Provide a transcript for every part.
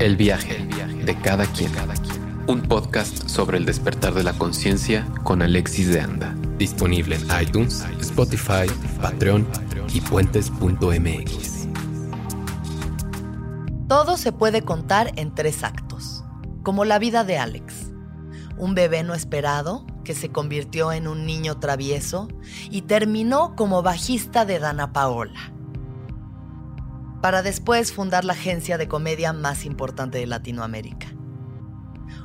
El viaje, de cada quien. Un podcast sobre el despertar de la conciencia con Alexis de Anda. Disponible en iTunes, Spotify, Patreon y puentes.mx. Todo se puede contar en tres actos, como la vida de Alex. Un bebé no esperado que se convirtió en un niño travieso y terminó como bajista de Dana Paola para después fundar la agencia de comedia más importante de Latinoamérica.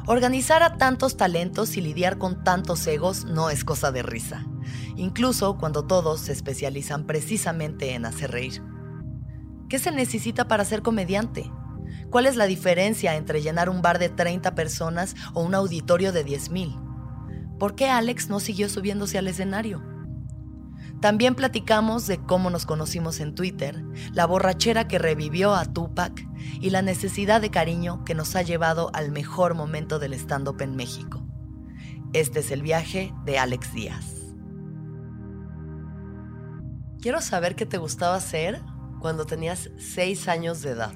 Organizar a tantos talentos y lidiar con tantos egos no es cosa de risa, incluso cuando todos se especializan precisamente en hacer reír. ¿Qué se necesita para ser comediante? ¿Cuál es la diferencia entre llenar un bar de 30 personas o un auditorio de 10.000? ¿Por qué Alex no siguió subiéndose al escenario? También platicamos de cómo nos conocimos en Twitter, la borrachera que revivió a Tupac y la necesidad de cariño que nos ha llevado al mejor momento del stand-up en México. Este es el viaje de Alex Díaz. Quiero saber qué te gustaba hacer cuando tenías seis años de edad.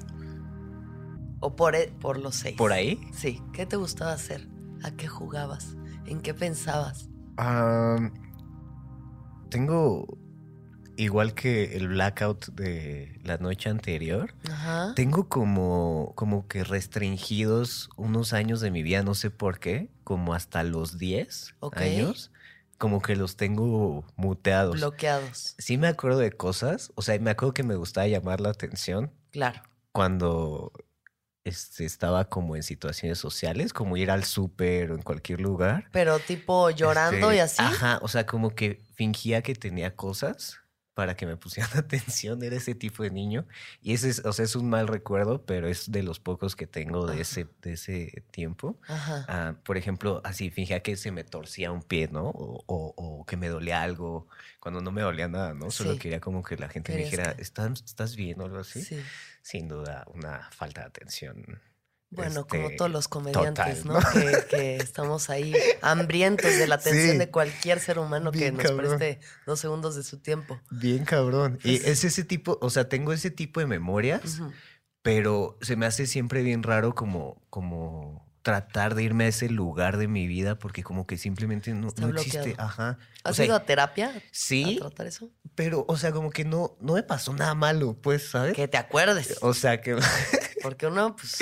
O por, e, por los seis. ¿Por ahí? Sí. ¿Qué te gustaba hacer? ¿A qué jugabas? ¿En qué pensabas? Tengo, igual que el blackout de la noche anterior, tengo como, como que restringidos unos años de mi vida, no sé por qué, como hasta los 10 años. Como que los tengo muteados. Bloqueados. Sí me acuerdo de cosas. O sea, me acuerdo que me gustaba llamar la atención. Claro. Cuando este, estaba como en situaciones sociales, como ir al súper o en cualquier lugar. Pero tipo llorando y este, así. Ajá, o sea, como que fingía que tenía cosas para que me pusieran atención. Era ese tipo de niño. Y ese es, o sea, es un mal recuerdo, pero es de los pocos que tengo de ese, de ese tiempo. Ajá. Ah, por ejemplo, así fingía que se me torcía un pie, ¿no? O, o, que me dolía algo, cuando no me dolía nada, ¿no? Solo quería como que la gente me dijera, ¿Estás, ¿estás bien o algo así? Sí sin duda una falta de atención. Bueno, como este, todos los comediantes, ¿no? Que, estamos ahí hambrientos de la atención de cualquier ser humano que nos preste dos segundos de su tiempo. Bien cabrón. y es ese tipo, o sea, tengo ese tipo de memorias, pero se me hace siempre bien raro como, como tratar de irme a ese lugar de mi vida porque como que simplemente no, existe. Ajá. ¿Has ido a terapia? Sí. ¿A tratar eso? Pero, o sea, como que no, no me pasó nada malo, pues, ¿sabes? Que te acuerdes. O sea, que... porque uno, pues,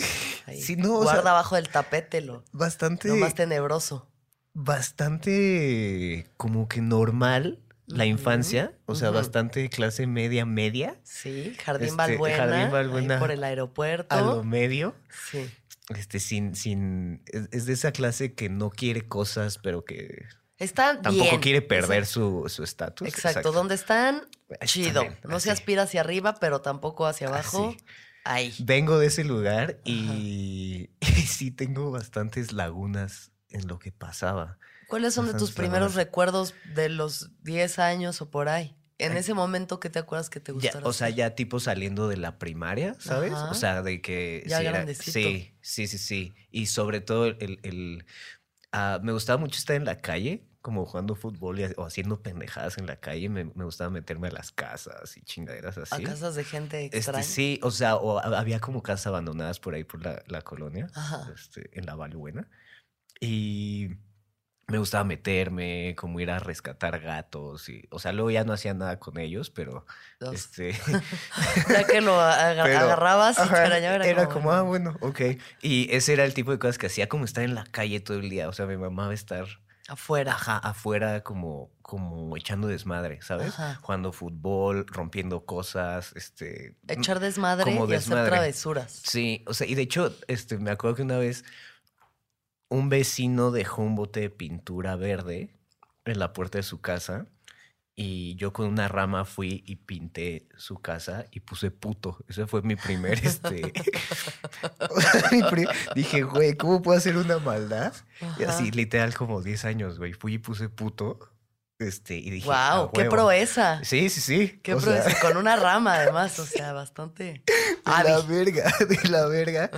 ahí guarda abajo del tapete lo, bastante, lo más tenebroso. Bastante como que normal la infancia, o sea, bastante clase media, media. Sí, Jardín este, Jardín Balbuena. por el aeropuerto. A lo medio. Sí este, sin, sin, es, de esa clase que no quiere cosas, pero que Está tampoco quiere perder su estatus. Exacto. donde están, chido. no se aspira hacia arriba, pero tampoco hacia abajo. Vengo de ese lugar y, sí tengo bastantes lagunas en lo que pasaba. ¿Cuáles son de tus primeros recuerdos de los 10 años o por ahí? En ese momento, ¿qué te acuerdas que te gustaba? O sea, ya tipo saliendo de la primaria, ¿sabes? O sea, de que... Ya grandecito. sí, sí, sí, sí. Y sobre todo el... el ah, me gustaba mucho estar en la calle, como jugando fútbol o haciendo pendejadas en la calle. Me, gustaba meterme a las casas y chingaderas así. A casas de gente este, extraña. sí, o sea, o había como casas abandonadas por ahí por la, la colonia, este, en la Valbuena. Y me gustaba meterme, como ir a rescatar gatos y, o sea, luego ya no hacía nada con ellos, pero este ya que lo agarrabas y era, era como, ah, bueno, ok. Y ese era el tipo de cosas que hacía como estar en la calle todo el día, o sea, mi mamá va a estar afuera. Ajá, afuera como como echando desmadre, ¿sabes? Jugando fútbol, rompiendo cosas, este echar desmadre y hacer travesuras. Sí, o sea, y de hecho, este me acuerdo que una vez un vecino dejó un bote de pintura verde en la puerta de su casa Y yo con una rama fui y pinté su casa y puse puto. Ese fue mi primer, este... mi Dije, güey, ¿cómo puedo hacer una maldad? Y así, literal, como 10 años, güey. Fui y puse puto. Este, y dije, Wow, "A qué huevo". proeza. Sí, sí, sí. Qué o sea. Con una rama, además, o sea, bastante. de la verga, de la verga.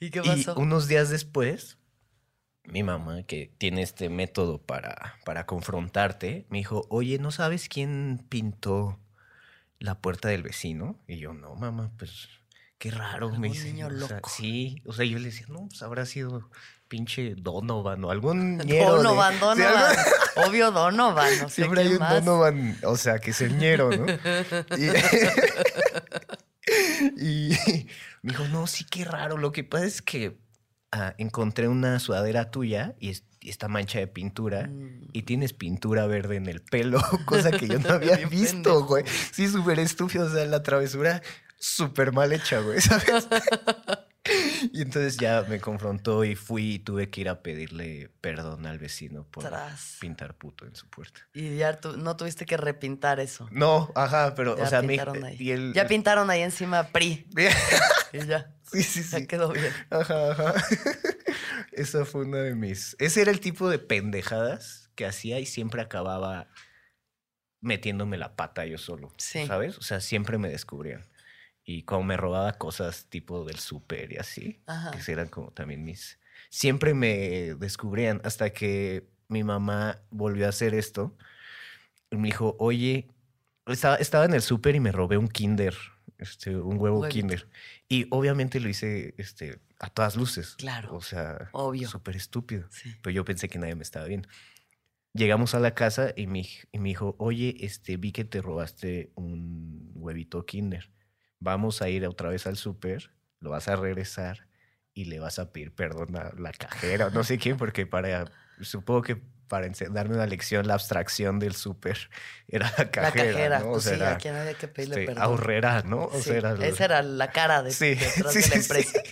¿Y qué Y pasó? unos días después, mi mamá, que tiene este método para, para confrontarte, me dijo, oye, ¿no sabes quién pintó la puerta del vecino? Y yo, no, mamá, pues qué raro. Me dice, niño o sea, loco. sí, o sea, yo le decía, no, pues habrá sido pinche Donovan o algún de- Donovan, Donovan. Obvio Donovan. No sé Siempre hay un más. Donovan, o sea, que es el ñero, ¿no? Y, y me dijo, no, sí, qué raro. Lo que pasa es que ah, encontré una sudadera tuya y, es- y esta mancha de pintura Mm. y tienes pintura verde en el pelo, cosa que yo no había visto, güey. Sí, súper estúpido, o sea, la travesura súper mal hecha, güey, ¿sabes? Y entonces ya me confrontó y fui y tuve que ir a pedirle perdón al vecino por Tras. pintar puto en su puerta. Y ya no tuviste que repintar eso. No, ajá, pero, Ya o sea, me, pintaron ahí. y él- Ya pintaron ahí encima PRI. Y ya. sí, sí, Ya sí. quedó bien. Ajá, ajá. Esa fue una de mis. Ese era el tipo de pendejadas que hacía y siempre acababa metiéndome la pata yo solo. Sí. ¿Sabes? O sea, siempre me descubrían. Y como me robaba cosas tipo del súper y así, Ajá. que eran como también mis. Siempre me descubrían hasta que mi mamá volvió a hacer esto. Y me dijo, oye, estaba, estaba en el súper y me robé un Kinder, este, un huevo Huevito. Kinder. Y obviamente lo hice este, a todas luces. Claro. O sea, Obvio. súper estúpido. Sí. Pero yo pensé que nadie me estaba viendo. Llegamos a la casa y me, y me dijo, oye, este, vi que te robaste un huevito Kinder. Vamos a ir otra vez al súper, lo vas a regresar y le vas a pedir perdón a la cajera, o no sé quién, porque para, supongo que para darme una lección, la abstracción del súper era la La cajera, cajera. ¿no? O Pues sea, sí, era, a quien había que pedirle este, perdón. ahorrera, ¿no? O Sí, sea, era Esa era la cara de, Sí, detrás de la sí, empresa.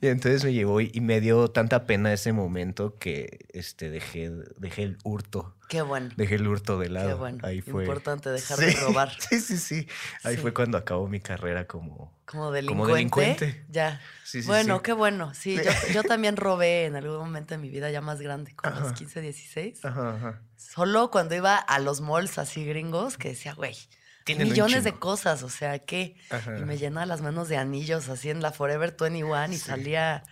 Y entonces me llevó y, me dio tanta pena ese momento que este, dejé, dejé el hurto. Qué bueno. Dejé el hurto de lado. Qué bueno. Ahí fue. Importante dejar Sí, de robar. Sí, sí, sí. Ahí Sí. fue cuando acabó mi carrera como. Como delincuente. Como delincuente. Ya. Sí, sí, bueno, qué bueno. Sí. Yo, yo también robé en algún momento de mi vida ya más grande, con los Ajá. 15, 16. Ajá, ajá. Solo cuando iba a los malls así gringos, que decía, güey, Tienen millones de cosas, o sea, que. Y me llenaba las manos de anillos así en la Forever 21 y Sí. salía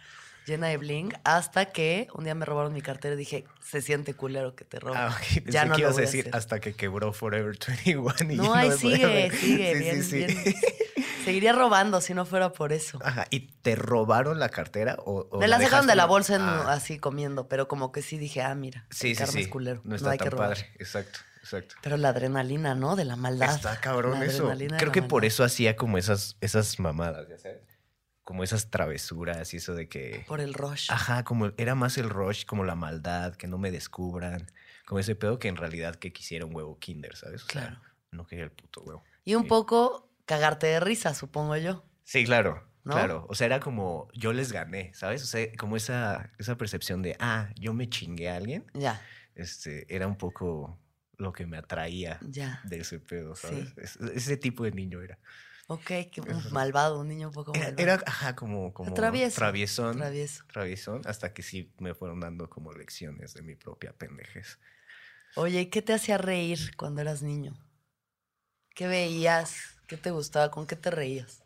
llena de bling hasta que un día me robaron mi cartera y dije, se siente culero que te roben. Ah, ok. Pensé ya no que lo ibas voy a decir hacer. hasta que quebró Forever 21. Y No, ahí podía sigue, sigue, Sí, bien, sí, bien. Seguiría robando si no fuera por eso. Ajá. ¿Y te robaron la cartera? O, o me la sacaron de la bolsa en- Ah, así comiendo, pero como que sí dije, ah, mira, Sí, el sí, sí. es culero. No No, está hay que tan robar. padre. Exacto, exacto. Pero la adrenalina, ¿no? De la maldad. Está cabrón La eso. Creo que por eso hacía como esas, esas mamadas, ya sabes. Como esas travesuras y eso de que. Por el rush. Ajá, como era más el rush, como la maldad, que no me descubran. Como ese pedo que en realidad que quisiera un huevo Kinder, ¿sabes? O sea, Claro. no quería el puto huevo. Y un Sí. poco cagarte de risa, supongo yo. Sí, claro. ¿No? Claro. O sea, era como yo les gané, ¿sabes? O sea, como esa, esa percepción de, ah, yo me chingué a alguien. Ya, Este, era un poco lo que me atraía ya. de ese pedo, ¿sabes? Sí. Ese tipo de niño era. Ok, que un malvado, un niño un poco Era, malvado. era, ajá, como, como Travieso. traviesón. Travieso. Traviesón, hasta que sí me fueron dando como lecciones de mi propia pendejez. Oye, ¿y qué te hacía reír cuando eras niño? ¿Qué veías? ¿Qué te gustaba? ¿Con qué te reías?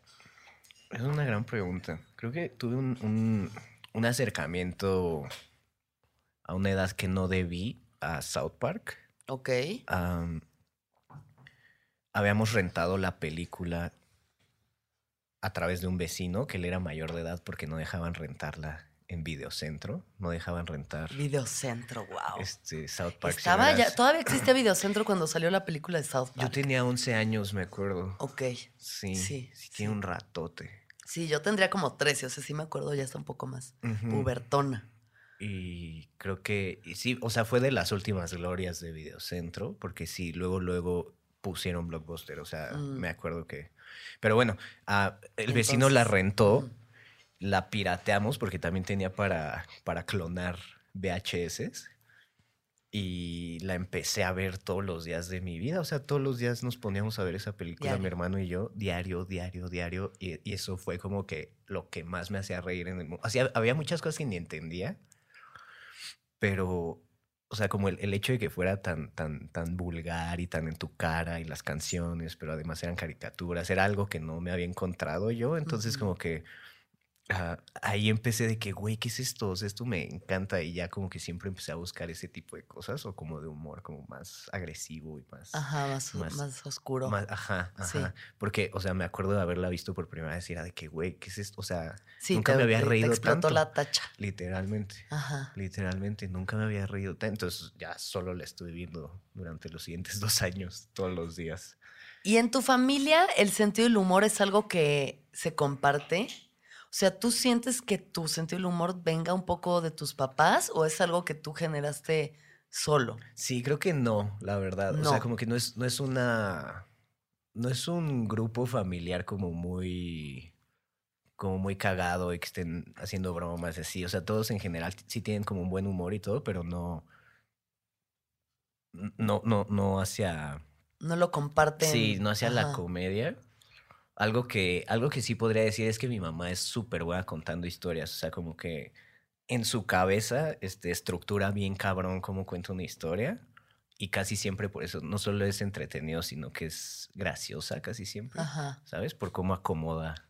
Es una gran pregunta. Creo que tuve un, un- un acercamiento a una edad que no debí a South Park. Ok. Am, habíamos rentado la película a través de un vecino que él era mayor de edad porque no dejaban rentarla en Videocentro, no dejaban rentar Videocentro, wow. este South Park. Estaba ya, todavía existía Videocentro cuando salió la película de South Yo Park. tenía 11 años, me acuerdo. Ok. Sí, Sí, sí, sí. tiene un ratote. Sí, yo tendría como 13, o sea, sí me acuerdo, ya está un poco más pubertona. Y creo que, y sí, o sea, fue de las últimas glorias de Videocentro, porque sí, luego, luego pusieron Blockbuster, o sea, Mm. me acuerdo que... Pero bueno, ah, el vecino la rentó, mm. la pirateamos porque también tenía para, para clonar VHS. y la empecé a ver todos los días de mi vida. O sea, todos los días nos poníamos a ver esa película, mi hermano y yo, diario, diario, diario. Y, y eso fue como que lo que más me hacía reír en el mundo. O sea, había muchas cosas que ni entendía, pero, o sea, como el, el hecho de que fuera tan, tan, tan vulgar y tan en tu cara y las canciones, pero además eran caricaturas, era algo que no me había encontrado yo. Entonces, como que ah, ahí empecé de que, güey, ¿qué es esto? O sea, esto me encanta y ya como que siempre empecé a buscar ese tipo de cosas o como de humor como más agresivo y más... Ajá, más, Más- más, oscuro. más- ajá, Sí. ajá. Porque, o sea, me acuerdo de haberla visto por primera vez y era de que, güey, ¿qué es esto? O sea, sí, nunca te, me había te- te reído explotó tanto. la tacha. literalmente. Ajá. Literalmente, nunca me había reído tanto. Entonces ya solo la estuve viendo durante los siguientes dos años, todos los días. ¿Y en tu familia el sentido del humor es algo que se comparte? O sea, ¿tú sientes que tu sentido del humor venga un poco de tus papás o es algo que tú generaste solo? Sí, creo que no, la verdad. O sea, como que no es, no es una. No es un grupo familiar como muy. como muy cagado y que estén haciendo bromas así. O sea, todos en general sí tienen como un buen humor y todo, pero no. No, no, no hacia. No lo comparten. Sí, no hacia la comedia. Algo que, algo que sí podría decir es que mi mamá es súper buena contando historias. O sea, como que en su cabeza este, estructura bien cabrón cómo cuenta una historia. Y casi siempre por eso no solo es entretenido, sino que es graciosa casi siempre. Ajá. ¿Sabes? Por cómo acomoda.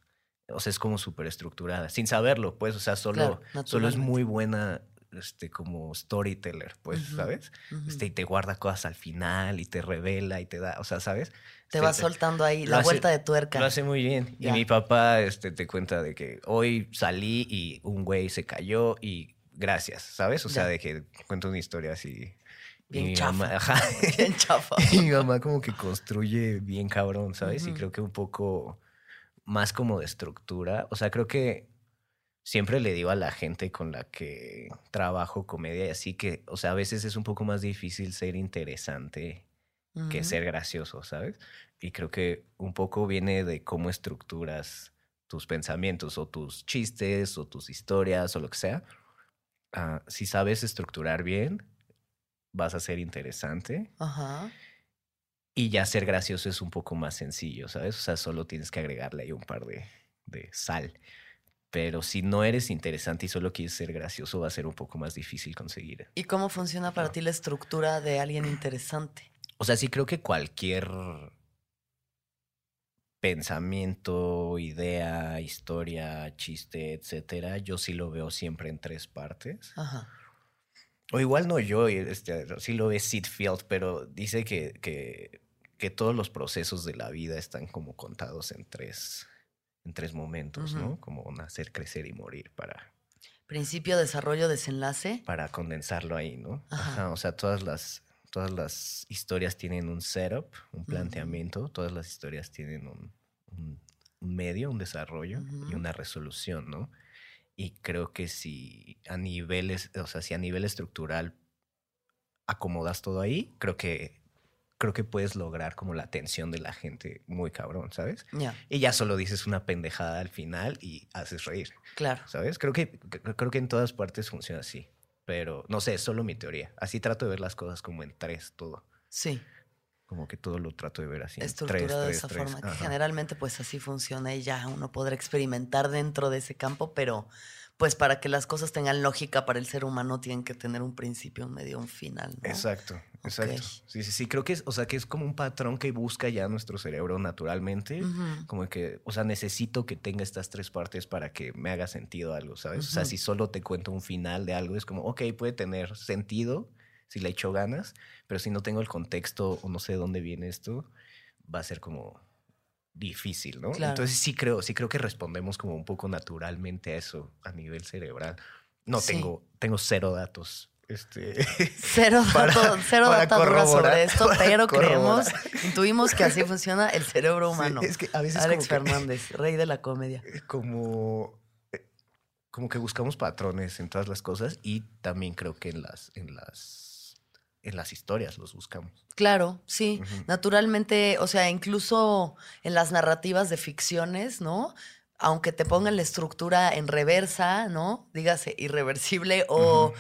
O sea, es como súper estructurada. Sin saberlo, pues. O sea, solo, Claro, solo es muy buena este, como storyteller, pues, ¿sabes? Ujú. Este, y te guarda cosas al final y te revela y te da, o sea, ¿sabes? Te Este, va soltando ahí lo la hace- vuelta de tuerca. Lo hace muy bien. Ya. Y mi papá este, te cuenta de que hoy salí y un güey se cayó y gracias, ¿sabes? O sea, de que cuenta una historia así. Bien chafa. mamá, ajá. Bien chafa. y mi mamá como que construye bien cabrón, ¿sabes? Y creo que un poco más como de estructura. O sea, creo que siempre le digo a la gente con la que trabajo comedia y así que, o sea, a veces es un poco más difícil ser interesante que ser gracioso, ¿sabes? Y creo que un poco viene de cómo estructuras tus pensamientos o tus chistes o tus historias o lo que sea. Ah, si sabes estructurar bien, vas a ser interesante Ajá. y ya ser gracioso es un poco más sencillo, ¿sabes? O sea, solo tienes que agregarle ahí un par de, de sal. Pero si no eres interesante y solo quieres ser gracioso, va a ser un poco más difícil conseguir. ¿Y cómo funciona para ti la estructura de alguien interesante? O sea, sí creo que cualquier pensamiento, idea, historia, chiste, etcétera, yo sí lo veo siempre en tres partes. Ajá. O igual no yo, este, sí lo ve Sid Field, pero dice que, que, que todos los procesos de la vida están como contados en tres, en tres momentos, ¿no? Como nacer, crecer y morir para, Principio, desarrollo, desenlace. para condensarlo ahí, ¿no? Ajá. Ajá, o sea, todas las, todas las historias tienen un setup, un planteamiento, todas las historias tienen un, un- un medio, un desarrollo y una resolución, ¿no? Y creo que si a niveles, o sea, si a nivel estructural acomodas todo ahí, creo que creo que puedes lograr como la atención de la gente muy cabrón, ¿sabes? Ya, Y ya solo dices una pendejada al final y haces reír. claro. ¿Sabes? Creo que, cre- creo que en todas partes funciona así. Pero no sé, es solo mi teoría. Así trato de ver las cosas como en tres, todo. Sí, Como que todo lo trato de ver así. en estructurado tres, de tres, esa tres. forma. Que generalmente pues así funciona y ya uno podrá experimentar dentro de ese campo, pero pues para que las cosas tengan lógica para el ser humano tienen que tener un principio, un medio, un final. ¿no? Exacto, exacto. Sí, sí, sí. Creo que es, o sea, que es como un patrón que busca ya nuestro cerebro naturalmente. Como que, o sea, necesito que tenga estas tres partes para que me haga sentido algo, ¿sabes? O sea, si solo te cuento un final de algo, es como, ok, puede tener sentido si le echo ganas, pero si no tengo el contexto o no sé de dónde viene esto, va a ser como difícil, ¿no? Claro. Entonces sí creo, sí creo que respondemos como un poco naturalmente a eso a nivel cerebral. No Sí. tengo, tengo cero datos. Este, Cero, Para- dato, cero para sobre esto, pero corroborar. creemos, intuimos que así funciona el cerebro Sí, humano. es que a veces Alex como que- Fernández, rey de la comedia. como, eh, como que buscamos patrones en todas las cosas y también creo que en las, en las, en las historias los buscamos. Claro, sí. Naturalmente, o sea, incluso en las narrativas de ficciones, ¿no? Aunque te pongan la estructura en reversa, ¿no? Dígase irreversible o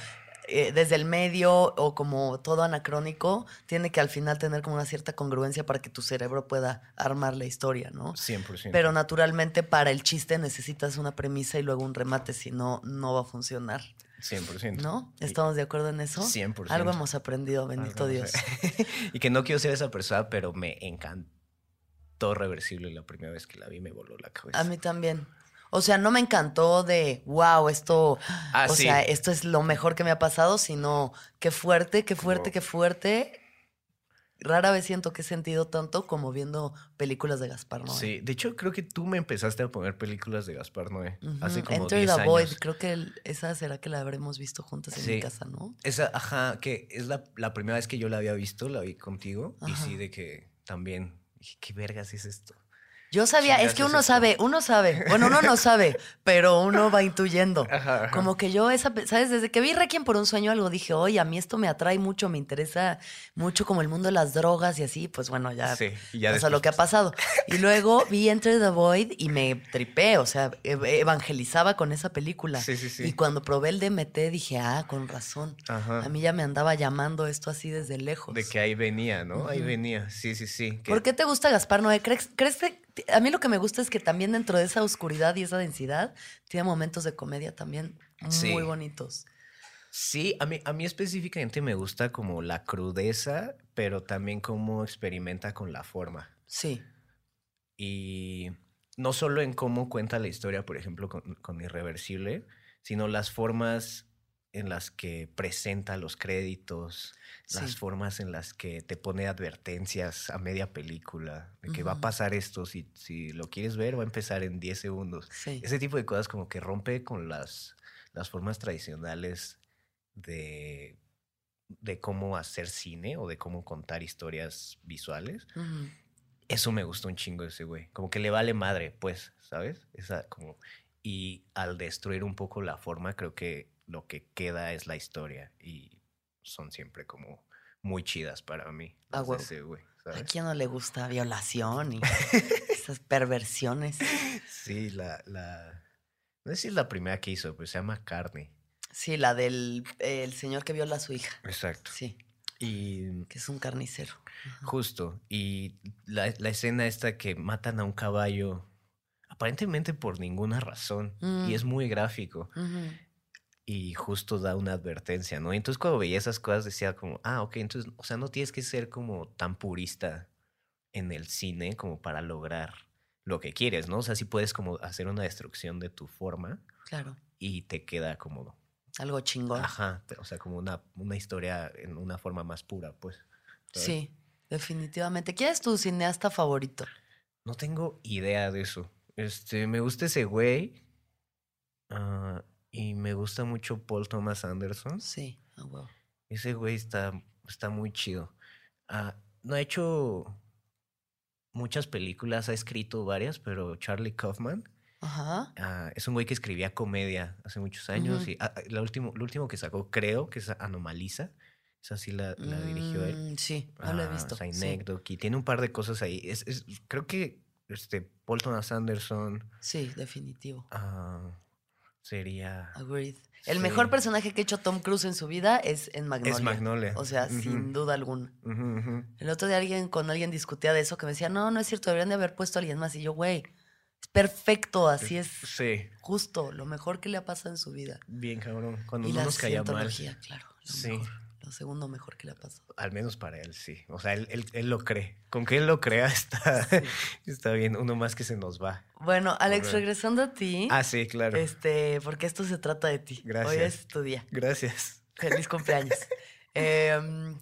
eh, desde el medio o como todo anacrónico, tiene que al final tener como una cierta congruencia para que tu cerebro pueda armar la historia, ¿no? 100%. Pero naturalmente para el chiste necesitas una premisa y luego un remate, si no, no va a funcionar. 100%. ¿No? ¿Estamos de acuerdo en eso? 100%. Algo hemos aprendido, bendito Algo, Dios. y que no quiero ser esa persona, pero me encantó Reversible la primera vez que la vi, me voló la cabeza. A mí también. O sea, no me encantó de, wow, esto, Ah, o sí. sea, esto es lo mejor que me ha pasado, sino qué fuerte, qué fuerte, qué fuerte. Rara vez siento que he sentido tanto como viendo películas de Gaspar Noé. Sí, de hecho creo que tú me empezaste a poner películas de Gaspar Noé hace como Enter 10 the Void, creo que el- esa será que la habremos visto juntas en Sí. mi casa, ¿no? Esa, ajá, que es la, la primera vez que yo la había visto, la vi contigo. Y sí, de que también, dije, ¿qué vergas es esto? Yo sabía, es que uno sabe, uno sabe. Bueno, uno no sabe, pero uno va intuyendo. Ajá, ajá. Como que yo, esa, ¿sabes? Desde que vi Requiem por un sueño, algo dije, oye, a mí esto me atrae mucho, me interesa mucho como el mundo de las drogas y así, pues bueno, ya Sí, ya después- lo que ha pasado. Y luego vi Enter the Void y me tripé, o sea, ev- evangelizaba con esa película. Sí, sí, sí. Y cuando probé el DMT dije, ah, con razón. Ajá. A mí ya me andaba llamando esto así desde lejos. De que ahí venía, ¿no? Ahí venía, sí, sí, sí. que- ¿Por qué te gusta Gaspar Noé? ¿Crees, crees que a mí lo que me gusta es que también dentro de esa oscuridad y esa densidad tiene momentos de comedia también muy Sí. bonitos? Sí, a mí, a mí específicamente me gusta como la crudeza, pero también cómo experimenta con la forma. Sí. Y no solo en cómo cuenta la historia, por ejemplo, con, con Irreversible, sino las formas en las que presenta los créditos, las Sí. formas en las que te pone advertencias a media película, de que va a pasar esto, si, si lo quieres ver, va a empezar en 10 segundos. Sí. Ese tipo de cosas como que rompe con las, las formas tradicionales de, de cómo hacer cine o de cómo contar historias visuales. Ujú. Eso me gustó un chingo ese güey. Como que le vale madre, pues, ¿sabes? Esa como y al destruir un poco la forma, creo que lo que queda es la historia y son siempre como muy chidas para mí. Ah, ese güey, ¿A quién no le gusta violación y esas perversiones? Sí, la, la no sé si es la primera que hizo, pero se llama Carne. Sí, la del eh, el señor que viola a su hija. Exacto. Sí, Y que es un carnicero. Justo. Y la, la escena esta que matan a un caballo, aparentemente por ninguna razón. Mm. Y es muy gráfico. Ujú. Y justo da una advertencia, ¿no? Y entonces cuando veía esas cosas decía como, ah, ok, entonces, o sea, no tienes que ser como tan purista en el cine como para lograr lo que quieres, ¿no? O sea, sí puedes como hacer una destrucción de tu forma Claro, y te queda como, algo chingón. ajá, o sea, como una, una historia en una forma más pura, pues. ¿sabes? Sí, definitivamente. ¿Quién es tu cineasta favorito? No tengo idea de eso. Este, me gusta ese güey. ah, y me gusta mucho Paul Thomas Anderson. Sí, a huevo. Ese güey está, está muy chido. Ah, no ha hecho muchas películas, ha escrito varias, pero Charlie Kaufman Ajá. ah, es un güey que escribía comedia hace muchos años. Ujú. Y ah, la último, lo último que sacó, creo que es Anomaliza. Esa sí la, la dirigió él. Mm, Sí, no lo he Ah, visto. sí. Tiene un par de cosas ahí. Es, es- creo que este, Paul Thomas Anderson Sí, definitivo. ah, sería. Agreed. El Sí. mejor personaje que ha hecho Tom Cruise en su vida es en Magnolia. Es Magnolia. O sea, sin duda alguna. El otro día alguien con alguien discutía de eso que me decía, no, no es cierto, deberían de haber puesto a alguien más. Y yo, güey, es perfecto, así es Sí, justo, lo mejor que le ha pasado en su vida. bien cabrón. Cuando y la nos mal. cientología, claro. Lo Sí. mejor, lo segundo mejor que le ha pasado. Al menos para él, sí. O sea, él, él- él lo cree. Con que él lo crea está, está bien. Uno más que se nos va. Bueno, Alex, regresando a ti, Ah, sí, claro. este, porque esto se trata de ti. Hoy Gracias. es tu día. Gracias. Feliz cumpleaños. Em,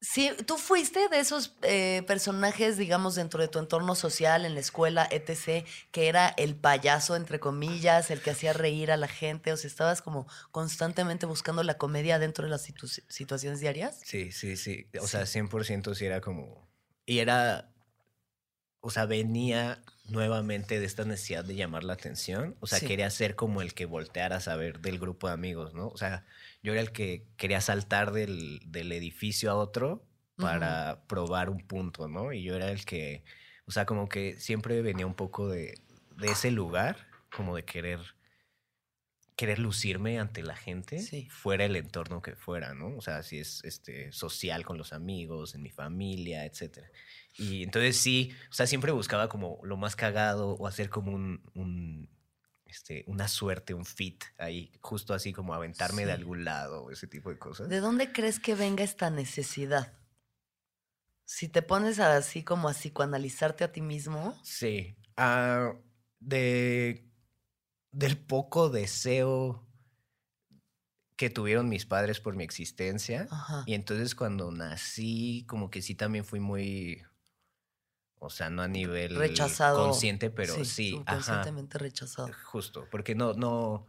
sí, tú fuiste de esos eh, personajes, digamos, dentro de tu entorno social, en la escuela, etc., que era el payaso, entre comillas, el que hacía reír a la gente, o sea, estabas como constantemente buscando la comedia dentro de las situ- situaciones diarias. Sí, sí, sí. O Sí. sea, 100% sí era como... Y era... O sea, venía nuevamente de esta necesidad de llamar la atención. O sea, Sí. quería ser como el que volteara a saber del grupo de amigos, ¿no? O sea, yo era el que quería saltar del, del edificio a otro para probar un punto, ¿no? Y yo era el que... O sea, como que siempre venía un poco de, de ese lugar, como de querer querer lucirme ante la gente, Sí. fuera el entorno que fuera, ¿no? O sea, si es este, social con los amigos, en mi familia, etcétera. Y entonces sí, o sea, siempre buscaba como lo más cagado o hacer como un, un, este, una suerte, un fit ahí, justo así como aventarme de algún lado ese tipo de cosas. ¿De dónde crees que venga esta necesidad? Si te pones así como a psicoanalizarte a ti mismo, Sí. Ah, de, del poco deseo que tuvieron mis padres por mi existencia. ajá, Y entonces cuando nací, como que sí también fui muy, o sea, no a nivel rechazado. consciente, pero sí, subconscientemente rechazado. justo, porque no, no,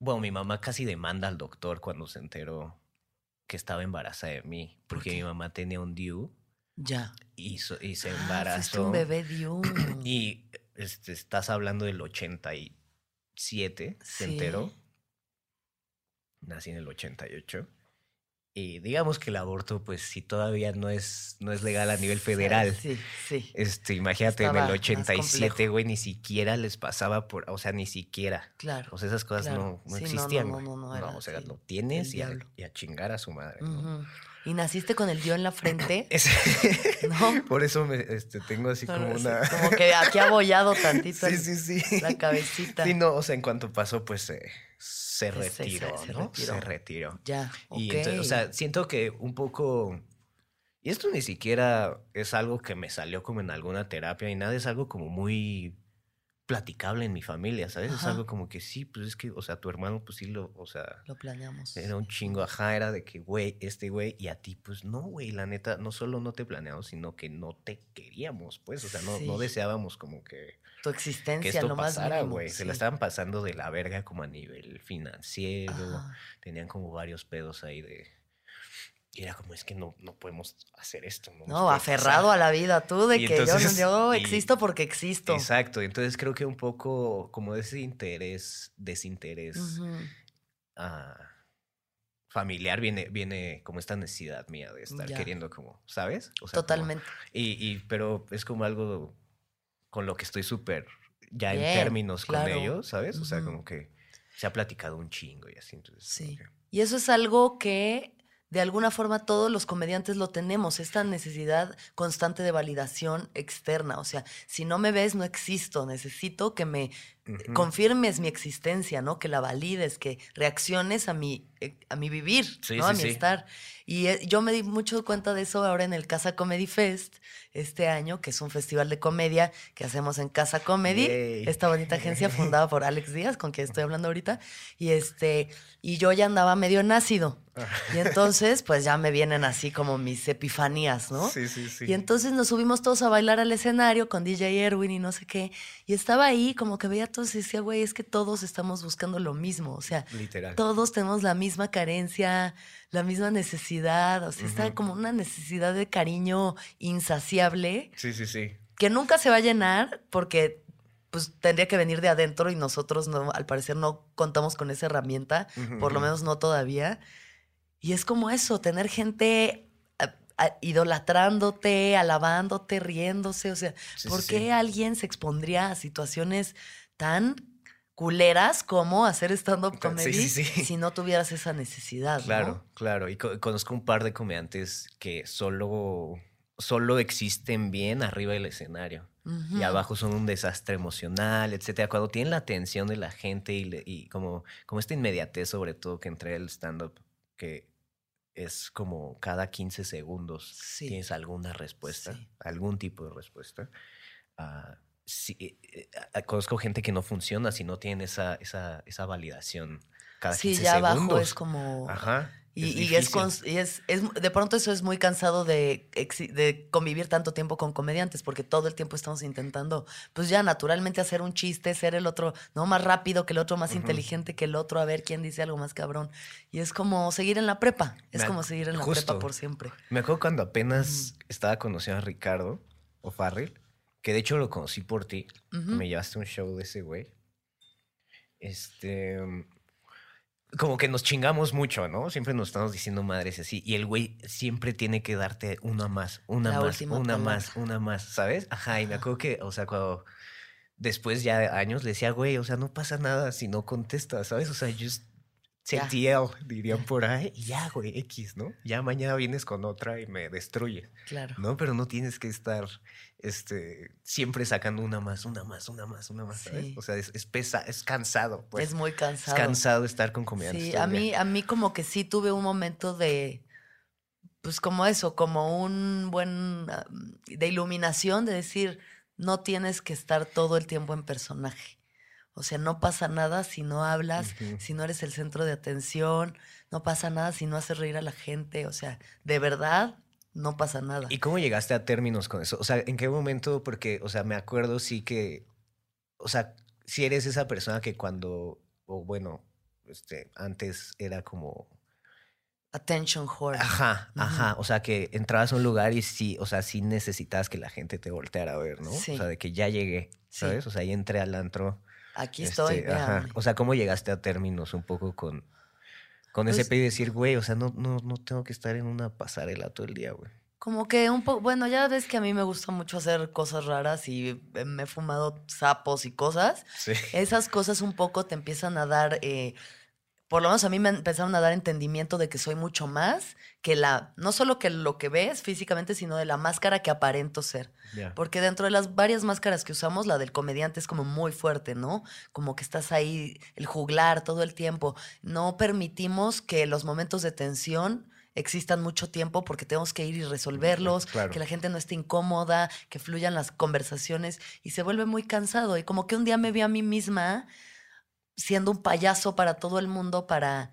bueno, mi mamá casi demanda al doctor cuando se enteró que estaba embarazada de mí, ¿Por porque mi mamá tenía un DIU Ya. y, so- y se Ah, embarazó. un bebé Diu. Y este, estás hablando del 87, se Sí. enteró. Nací en el 88. Y digamos que el aborto, pues sí, todavía no es, no es legal a nivel federal. Sí, sí. Este, imagínate, Estaba en el 87, complejo. güey, ni siquiera les pasaba por, o sea, ni siquiera. Claro. O sea, esas cosas Claro. no, no Sí, no, no, existían, no, no, no, era o sea, lo tienes y a, diablo. y a chingar a su madre, ¿no? Y naciste con el Dio en la frente. ¿No? Por eso me, este, tengo así como Sí, una... Como que aquí abollado tantito Sí, el- sí, sí. la cabecita. Sí, no, o sea, en cuanto pasó, pues eh, se retiró, se ¿no? retiró. Se retiró. Ya, Y ok. entonces, o sea, siento que un poco. Y esto ni siquiera es algo que me salió como en alguna terapia ni nada, es algo como muy platicable en mi familia, ¿sabes? Es algo como que sí, pues es que, o sea, tu hermano, pues sí lo, o sea, Lo planeamos. era un chingo, ajá, era de que, güey, este güey, y a ti, pues no, güey, la neta, no solo no te planeamos, sino que no te queríamos, pues, o sea, no, deseábamos como que Tu que existencia, esto lo más pasara, mínimo, güey. Se la estaban pasando de la verga como a nivel financiero. Ajá. Tenían como varios pedos ahí de... Y era como, es que no, no podemos hacer esto. No, aferrado pasar". a la vida tú, de Y que yo entonces- yo, y- existo porque existo. Exacto. Entonces creo que un poco como ese interés, desinterés ah, familiar viene, viene como esta necesidad mía de estar Ya. queriendo como, ¿sabes? O sea, como- Totalmente. y, y, pero es como algo con lo que estoy súper ya Bien, en términos claro. con ellos, ¿sabes? O sea, como que se ha platicado un chingo y así. Entonces, Sí. Y eso es algo que de alguna forma todos los comediantes lo tenemos, esta necesidad constante de validación externa. O sea, si no me ves, no existo. Necesito que me confirmes mi existencia, ¿no? Que la valides, que reacciones a mi, eh, a mi vivir, Sí, ¿no? a mi sí. estar. Y eh, yo me di mucho cuenta de eso ahora en el Casa Comedy Fest este año, que es un festival de comedia que hacemos en Casa Comedy, Yay. esta bonita agencia fundada por Alex Díaz, con quien estoy hablando ahorita. Y este, y yo ya andaba medio en ácido. Y entonces, pues ya me vienen así como mis epifanías, ¿no? Sí, sí, sí. Y entonces nos subimos todos a bailar al escenario con DJ Erwin y no sé qué. Y estaba ahí como que veía a todos y decía, güey, es que todos estamos buscando lo mismo. O sea, Literal. todos tenemos la misma carencia, la misma necesidad. O sea, está como una necesidad de cariño insaciable Sí, sí, sí. que nunca se va a llenar porque pues tendría que venir de adentro y nosotros no, al parecer no contamos con esa herramienta, por lo menos no todavía. Y es como eso, tener gente a- a- idolatrándote, alabándote, riéndose, o sea, Sí, ¿por sí, qué sí. alguien se expondría a situaciones tan culeras como hacer stand-up comedy sí, sí. si no tuvieras esa necesidad? ¿no? Claro, claro. Y co- conozco un par de comediantes que solo, solo existen bien arriba del escenario. Y abajo son un desastre emocional, etcétera. Cuando tienen la atención de la gente y, le- y como, como esta inmediatez, sobre todo que entre el stand-up, que es como cada 15 segundos tienes alguna respuesta, algún tipo de respuesta. Ah, sí, eh, eh, conozco gente que no funciona si no tienen esa, esa, esa validación cada Sí, 15 ya segundos. abajo es como... Ajá. Y, es y es, difícil. cons- y es, es- de pronto eso es muy cansado de, de convivir tanto tiempo con comediantes, porque todo el tiempo estamos intentando, pues ya naturalmente hacer un chiste, ser el otro, no más rápido que el otro, más inteligente que el otro, a ver quién dice algo más cabrón. Y es como seguir en la prepa, es Me como seguir en la prepa por siempre. Me acuerdo cuando apenas estaba conociendo a Ricardo o Farrell, que de hecho lo conocí por ti. Me llevaste un show de ese güey. Este. Como que nos chingamos mucho, ¿no? Siempre nos estamos diciendo madres así. Y el güey siempre tiene que darte una más, una La más, una palabra. más, una más, ¿sabes? Ajá, y me acuerdo que, o sea, cuando después ya años le decía, güey, o sea, no pasa nada si no contestas, ¿sabes? O sea, just take the L, dirían por ahí, y ya, güey, X, ¿no? Ya mañana vienes con otra y me destruye. Claro. ¿no? Pero no tienes que estar este, siempre sacando una más, una más, una más, una más, ¿sabes? Sí. O sea, es, es pesa, es cansado, pues. es muy Es cansado. cansado estar con comediantes. Sí, a mí, a mí como que sí tuve un momento de, pues como eso, como un buen, ah, de iluminación, de decir, no tienes que estar todo el tiempo en personaje. O sea, no pasa nada si no hablas, si no eres el centro de atención, no pasa nada si no haces reír a la gente. O sea, de verdad, no pasa nada. ¿Y cómo llegaste a términos con eso? O sea, ¿en qué momento? Porque, o sea, me acuerdo sí que, o sea, si eres esa persona que cuando, o bueno, este, antes era como, Attention whore. ajá, ajá, o sea, que entrabas a un lugar y sí, o sea, sí necesitabas que la gente te volteara a ver, ¿no? Sí. O sea, de que ya llegué, Sí. ¿sabes? O sea, ya entré al antro. Aquí estoy, Este, ajá. O sea, ¿cómo llegaste a términos un poco con, con ese Pues- pedo y decir, güey, o sea, no, no, no tengo que estar en una pasarela todo el día, güey? Como que un poco, bueno, ya ves que a mí me gusta mucho hacer cosas raras y me he fumado sapos y cosas. Sí. Esas cosas un poco te empiezan a dar, eh, por lo menos a mí me empezaron a dar entendimiento de que soy mucho más que la, no solo que lo que ves físicamente, sino de la máscara que aparento ser. Porque dentro de las varias máscaras que usamos, la del comediante es como muy fuerte, ¿no? Como que estás ahí, el juglar todo el tiempo. No permitimos que los momentos de tensión existan mucho tiempo porque tenemos que ir y resolverlos, Claro. que la gente no esté incómoda, que fluyan las conversaciones y se vuelve muy cansado. Y como que un día me vi a mí misma siendo un payaso para todo el mundo para...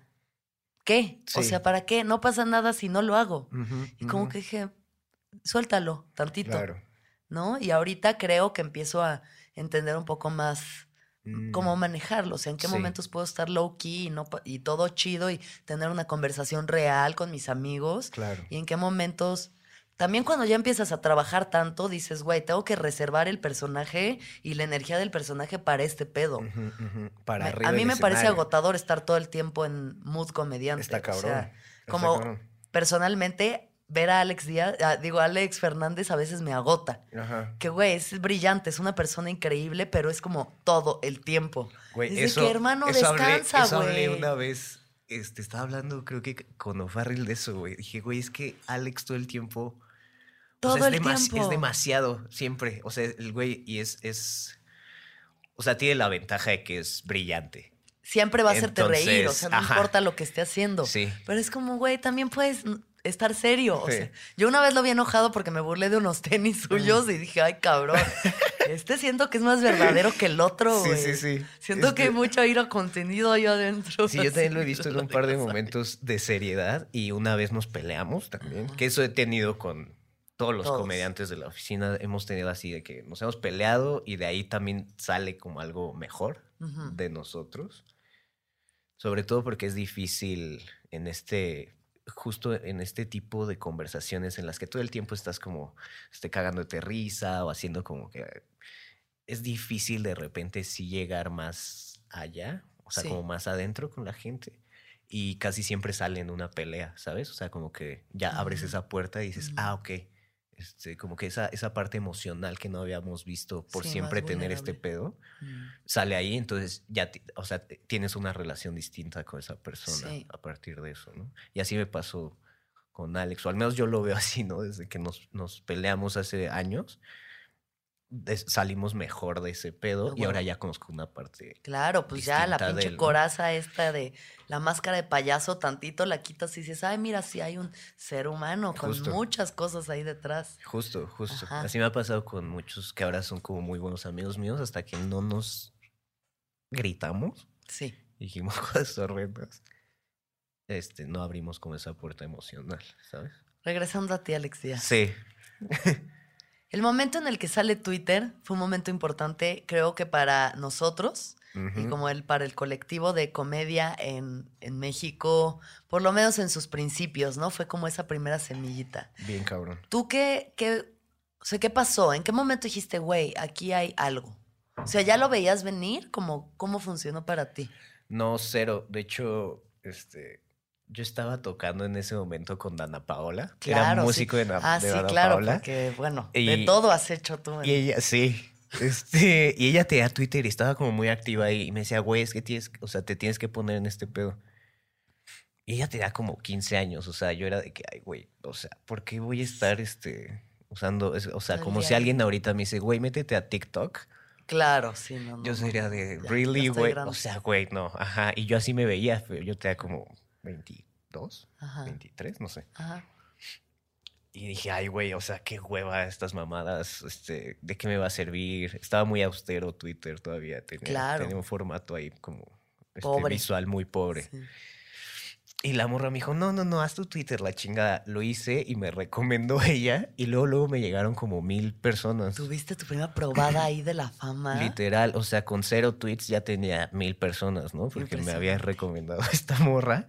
¿Qué? O sea, ¿para qué? No pasa nada si no lo hago. Y como que dije, suéltalo tantito. Claro. ¿no? Y ahorita creo que empiezo a entender un poco más cómo Mm, manejarlo, o sea, en qué sí. momentos puedo estar low key y, no, y todo chido y tener una conversación real con mis amigos Claro. y en qué momentos... También cuando ya empiezas a trabajar tanto, dices, güey, tengo que reservar el personaje y la energía del personaje para este pedo. Para Me- arriba a mí me parece agotador estar todo el tiempo en mood comediante. Está o cabrón. está como cabrón. personalmente, ver a Alex Díaz, ah, digo, Alex Fernández a veces me agota. Ajá. Que, güey, es brillante, es una persona increíble, pero es como todo el tiempo. Güey, es eso, que, hermano, eso hablé- descansa, eso hablé güey. una vez. Este, estaba hablando, creo que con O'Farrell de eso, güey. Dije, güey, es que Alex todo el tiempo. O Todo sea, es el tiempo. Es demasiado, siempre. O sea, el güey, y es, es. O sea, tiene la ventaja de que es brillante. Siempre va a hacerte reír, o sea, no ajá. importa lo que esté haciendo. Sí. Pero es como, güey, también puedes estar serio. O Sí. sea, yo una vez lo vi enojado porque me burlé de unos tenis suyos y dije, ay, cabrón. Este siento que es más verdadero que el otro, Sí, güey. sí, sí. Siento que hay Este- mucho ira contenido ahí adentro. Sí, yo también lo he visto en un par de momentos de seriedad y una vez nos peleamos también, que eso he tenido con todos los Todos. comediantes de la oficina, hemos tenido así de que nos hemos peleado y de ahí también sale como algo mejor de nosotros, sobre todo porque es difícil en este, justo en este tipo de conversaciones en las que todo el tiempo estás como, este, cagándote risa o haciendo como que es difícil de repente sí llegar más allá, o sea, Sí. como más adentro con la gente. Y casi siempre sale en una pelea, ¿sabes? O sea, como que ya abres esa puerta y dices, ah, ok. Este, como que esa, esa parte emocional que no habíamos visto por Sí, siempre tener este pedo, Mm. sale ahí, entonces ya, o sea, tienes una relación distinta con esa persona Sí. a partir de eso, ¿no? Y así me pasó con Alex, o al menos yo lo veo así, ¿no? Desde que nos, nos peleamos hace años, salimos mejor de ese pedo Ah, y ahora ya conozco una parte. Claro, pues ya la pinche él, ¿no? coraza esta de la máscara de payaso, tantito la quitas y dices, ay, mira, sí hay un ser humano con Justo. muchas cosas ahí detrás. Justo, justo. Ajá. Así me ha pasado con muchos que ahora son como muy buenos amigos míos hasta que no nos gritamos. Sí. dijimos cosas horrendas, este, no abrimos como esa puerta emocional, ¿sabes? Regresando a ti, Alex Díaz. Sí. El momento en el que sale Twitter fue un momento importante, creo que para nosotros y como el para el colectivo de comedia en, en México, por lo menos en sus principios, ¿no? Fue como esa primera semillita. Bien cabrón. ¿Tú qué, qué, o sea, qué pasó? ¿En qué momento dijiste, güey, aquí hay algo? O sea, ¿ya lo veías venir? ¿Cómo, cómo funcionó para ti? No, cero. De hecho, este, yo estaba tocando en ese momento con Dana Paola, que era Claro, sí. músico de, Ah, de sí, Dana claro, Paola. porque, bueno, de Y- todo has hecho tú. Y ella, sí. Este, y ella tenía Twitter y estaba como muy activa ahí. Y me decía, güey, es que tienes, o sea, te tienes que poner en este pedo. Y ella tenía como 15 años. O sea, yo era de que, ay, güey, o sea, ¿por qué voy a estar este, usando, o sea, como si alguien ahorita me dice, güey, métete a TikTok. Claro, sí, no, no. Yo sería de, Ya, really, güey. O sea, güey, no, ajá. Y yo así me veía, pero yo tenía como 22, Ajá. 23, no sé. Ajá. Y dije, ay, güey, o sea, qué hueva estas mamadas, este, ¿de qué me va a servir? Estaba muy austero Twitter todavía, tenía, Claro. tenía un formato ahí como este, Pobre. visual muy pobre. Sí. Y la morra me dijo, no, no, no, haz tu Twitter, la chingada. Lo hice y me recomendó ella y luego, luego me llegaron como mil personas. Tuviste tu primera probada ahí de la fama. Literal, o sea, con cero tweets ya tenía mil personas, ¿no? Porque me había Impresionante. recomendado esta morra.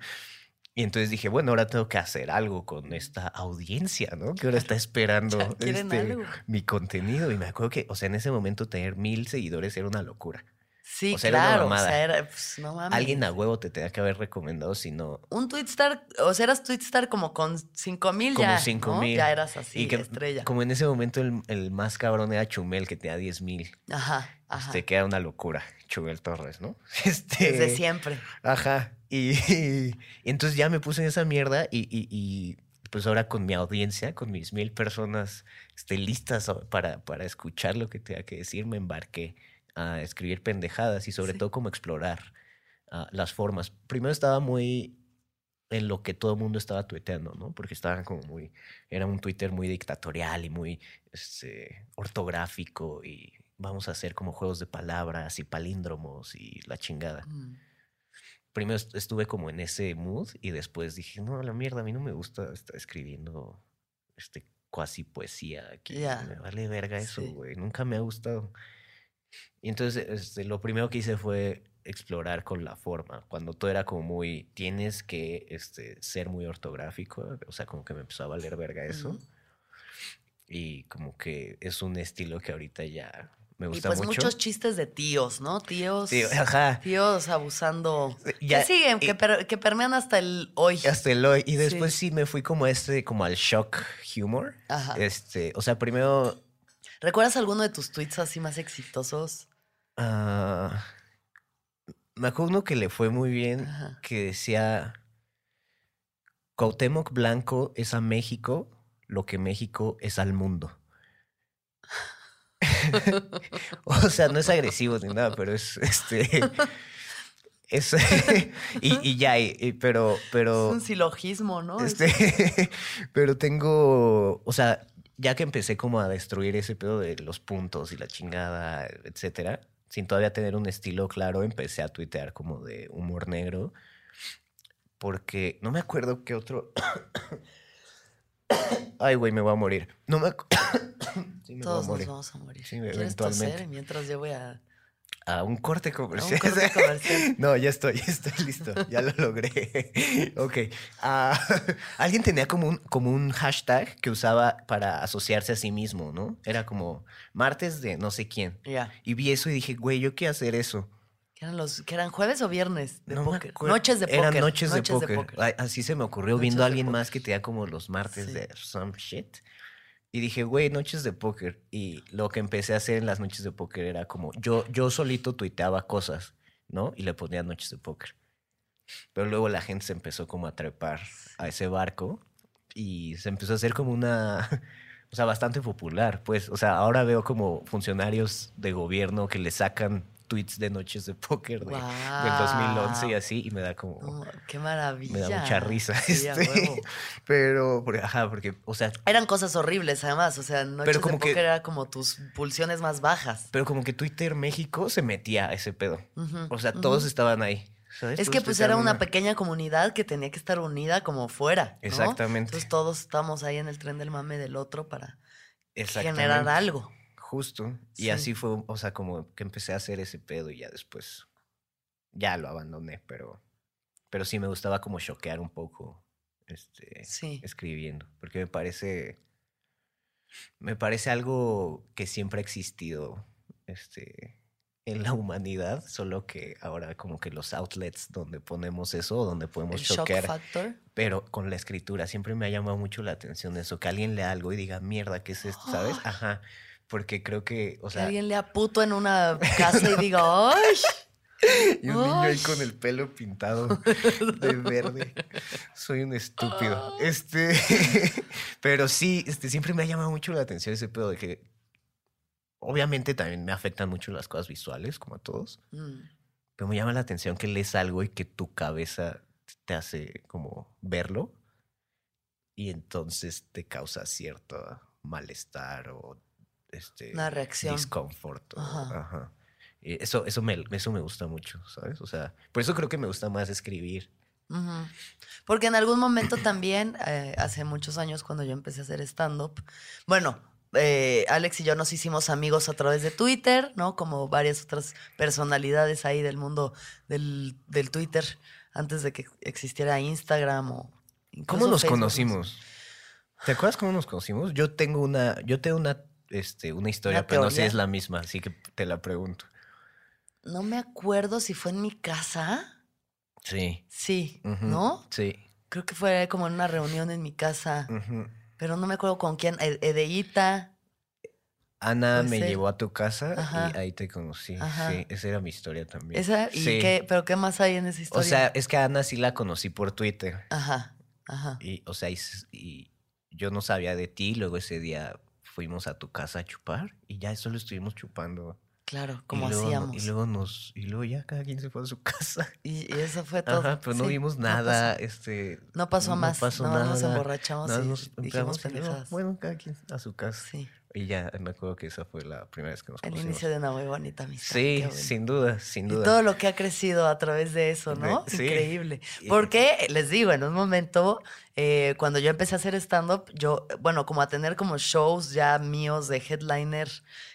Y entonces dije, bueno, ahora tengo que hacer algo con esta audiencia, ¿no? Que ahora está esperando este, mi contenido. Y me acuerdo que, o sea, en ese momento tener mil seguidores era una locura. Sí, o sea, era una claro. O sea, era, pues, no mames. Alguien a huevo te tenía que haber recomendado, si no, Un Twitstar, o sea, eras Twitstar como con 5 mil como ya. cinco ¿no? mil. Ya eras así, Y que, estrella. Como en ese momento el, el más cabrón era Chumel, que tenía 10 mil. Ajá, ajá. Este, que era una locura, Chumel Torres, ¿no? Este, Desde siempre. Ajá. Y, y entonces ya me puse en esa mierda y, pues ahora con mi audiencia, con mis mil personas este, listas para, para escuchar lo que tenga que decir, me embarqué a escribir pendejadas y sobre Sí. todo como explorar ah, las formas. Primero estaba muy en lo que todo el mundo estaba tuiteando, ¿no? Porque estaban como muy, era un Twitter muy dictatorial y muy este, ortográfico y vamos a hacer como juegos de palabras y palíndromos y la chingada Mm. primero est- estuve como en ese mood y después dije, no, la mierda, a mí no me gusta estar escribiendo este cuasi poesía aquí. Ya. Me vale verga eso, Sí. güey. Nunca me ha gustado. Y entonces este, lo primero que hice fue explorar con la forma. Cuando todo era como muy, tienes que este, ser muy ortográfico. O sea, como que me empezó a valer verga eso. Ujú. Y como que es un estilo que ahorita ya me Y gusta pues mucho. muchos chistes de tíos, ¿no? Tíos. Sí, ajá. Tíos abusando. Ya, que siguen, y- que, per- que permean hasta el hoy. Hasta el hoy. Y Sí. después sí. me fui como a este, como al shock humor. Ajá. Este, o sea, primero. ¿Recuerdas alguno de tus tweets así más exitosos? ah, me acuerdo uno que le fue muy bien, Ajá. que decía. Cuauhtémoc Blanco es a México lo que México es al mundo. o sea, no es agresivo ni nada, pero es este. Es, y, y ya, y- pero, pero. Es un silogismo, ¿no? Es- Este, pero tengo, o sea, ya que empecé como a destruir ese pedo de los puntos y la chingada, etcétera, sin todavía tener un estilo claro, empecé a tuitear como de humor negro, porque no me acuerdo qué otro... Ay, güey, me voy a morir. No me sí, me Todos voy a morir. nos vamos a morir. Sí, ¿Quieres eventualmente. toser mientras yo voy a... A un corte comercial. corte comercial. no, ya estoy, ya estoy listo. Ya lo logré. ok. Ah, alguien tenía como un, como un hashtag que usaba para asociarse a sí mismo, ¿no? Era como martes de no sé quién. Ya. Y vi eso y dije, güey, yo quiero hacer eso. ¿Qué eran los... ¿Qué eran jueves o viernes de No póker? Noches de póker. Eran noches, de, póker. Ay, Así se me ocurrió Noches viendo a de alguien póker. más que tenía como los martes Sí. de some shit. Y dije, güey, noches de póker. Y lo que empecé a hacer en las noches de póker era como, yo, yo solito tuiteaba cosas, ¿no? Y le ponía noches de póker. Pero luego la gente se empezó como a trepar a ese barco y se empezó a hacer como una, o sea, bastante popular, pues. O sea, ahora veo como funcionarios de gobierno que le sacan tweets de noches de póker de- del 2011 y así y me da como... No, qué maravilla. Me da mucha risa. Sí, este, pero, porque, ajá, porque, o sea, Eran cosas horribles, además. O sea, noches como de que- póker era como tus pulsiones más bajas. pero como que Twitter México se metía a ese pedo. O sea, todos estaban ahí. ¿sabes? Es Todos que pues era una pequeña comunidad que tenía que estar unida como fuera. ¿no? Exactamente. Entonces todos estamos ahí en el tren del mame del otro para generar algo. Justo. Y Sí. así fue, o sea, como que empecé a hacer ese pedo y ya después ya lo abandoné, pero, pero sí me gustaba como choquear un poco este, Sí. escribiendo, porque me parece, me parece algo que siempre ha existido este, en la humanidad, solo que ahora como que los outlets donde ponemos eso, donde podemos choquear, pero con la escritura siempre me ha llamado mucho la atención eso, que alguien lea algo y diga, mierda, ¿qué es esto? ¿Sabes? Ajá. Porque creo que, o Que sea, alguien lea puto en una casa y diga, ¡ay! y un niño ahí con el pelo pintado de verde. Soy un estúpido. Este, pero sí, este, siempre me ha llamado mucho la atención ese pedo de que, obviamente también me afectan mucho las cosas visuales, como a todos. Mm, Pero me llama la atención que lees algo y que tu cabeza te hace como verlo y entonces te causa cierto malestar o este Una reacción. disconfort. o- Ajá. eso, eso, me, eso me gusta mucho, ¿sabes? O sea, por eso creo que me gusta más escribir. Porque en algún momento también, eh, hace muchos años cuando yo empecé a hacer stand-up, bueno, eh, Alex y yo nos hicimos amigos a través de Twitter, ¿no? Como varias otras personalidades ahí del mundo del, del Twitter, antes de que existiera Instagram o... ¿Cómo nos Facebook, conocimos? ¿Te acuerdas cómo nos conocimos? Yo tengo una, yo tengo una, este, una historia, ¿Una pero no sé si es la misma, así que te la pregunto. No me acuerdo si fue en mi casa. Sí. Sí, ¿no? Sí. Creo que fue como en una reunión en mi casa, pero no me acuerdo con quién. E- Edeíta. Ana me llevó a tu casa Ajá. y ahí te conocí. Ajá. Sí, esa era mi historia también. Esa, ¿y Sí. qué? ¿Pero qué más hay en esa historia? O sea, es que a Ana sí la conocí por Twitter. Ajá, ajá. Y, o sea, y yo no sabía de ti. Luego ese día fuimos a tu casa a chupar y ya solo estuvimos chupando. Claro, Y como luego no- hacíamos. y luego nos, y luego ya cada quien se fue a su casa. Y, y eso fue todo. Ajá, pero no Sí, vimos no nada, pasó. este. No pasó a más. pasó nada nos emborrachamos Nada y nos dijimos y luego, pendejadas. Bueno, cada quien a su casa. Sí, Y ya me acuerdo que esa fue la primera vez que nos el conocimos. inicio de una muy bonita amistad. Sí, sin duda, sin Y duda. todo lo que ha crecido a través de eso, ¿no? Sí. Increíble. Y- Porque, les digo, en un momento, eh, cuando yo empecé a hacer stand-up, yo, bueno, como a tener como shows ya míos de headliner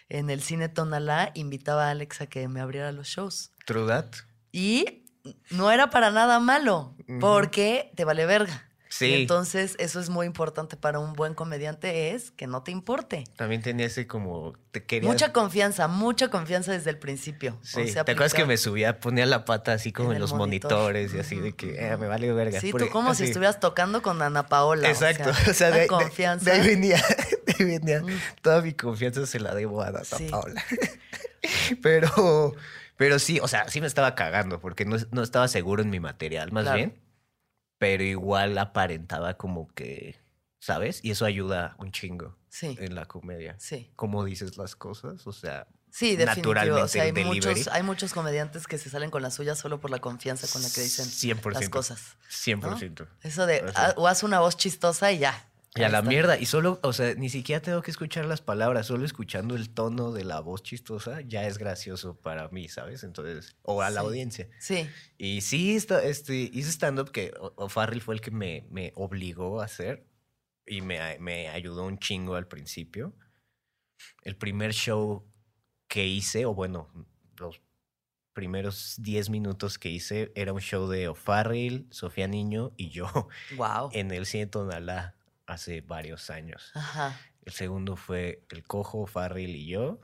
en el cine Tonalá, invitaba a Alex a que me abriera los shows. True that. Y no era para nada malo, porque te vale verga. Sí. Y entonces, eso es muy importante para un buen comediante, es que no te importe. También tenía ese como. Te quería. Mucha confianza, mucha confianza desde el principio. Sí, O sea, ¿te acuerdas que me subía, ponía la pata así como En los monitor. monitores y así de que eh, me vale verga? Sí, Porque tú como si estuvieras tocando con Ana Paola. Exacto, O sea, de, confianza. de ahí venía, de ahí venía. Mm. Toda mi confianza se la debo a Ana Sí. Paola. pero, pero sí, o sea, sí me estaba cagando porque no, no estaba seguro en mi material, más Claro. bien. Pero igual aparentaba como que, ¿sabes? Y eso ayuda un chingo Sí, en la comedia. sí. Cómo dices las cosas, o sea, Sí, definitivo. naturalmente O sea, hay muchos, hay muchos comediantes que se salen con la suya solo por la confianza con la que dicen 100%. las cosas. 100%. Eso de, O sea- ah, o haz una voz chistosa y ya. Y a la mierda. Y solo, o sea, ni siquiera tengo que escuchar las palabras, solo escuchando el tono de la voz chistosa ya es gracioso para mí, ¿sabes? Entonces, o a la Sí. audiencia. Sí, Y sí, esta- este, hice stand-up que O'Farrell fue el que me, me obligó a hacer y me, me ayudó un chingo al principio. El primer show que hice, o bueno, los primeros 10 minutos que hice, era un show de O'Farrell, Sofía Niño y yo wow. en el cine Tonalá hace varios años. Ajá, El segundo fue El Cojo, Farrell y yo,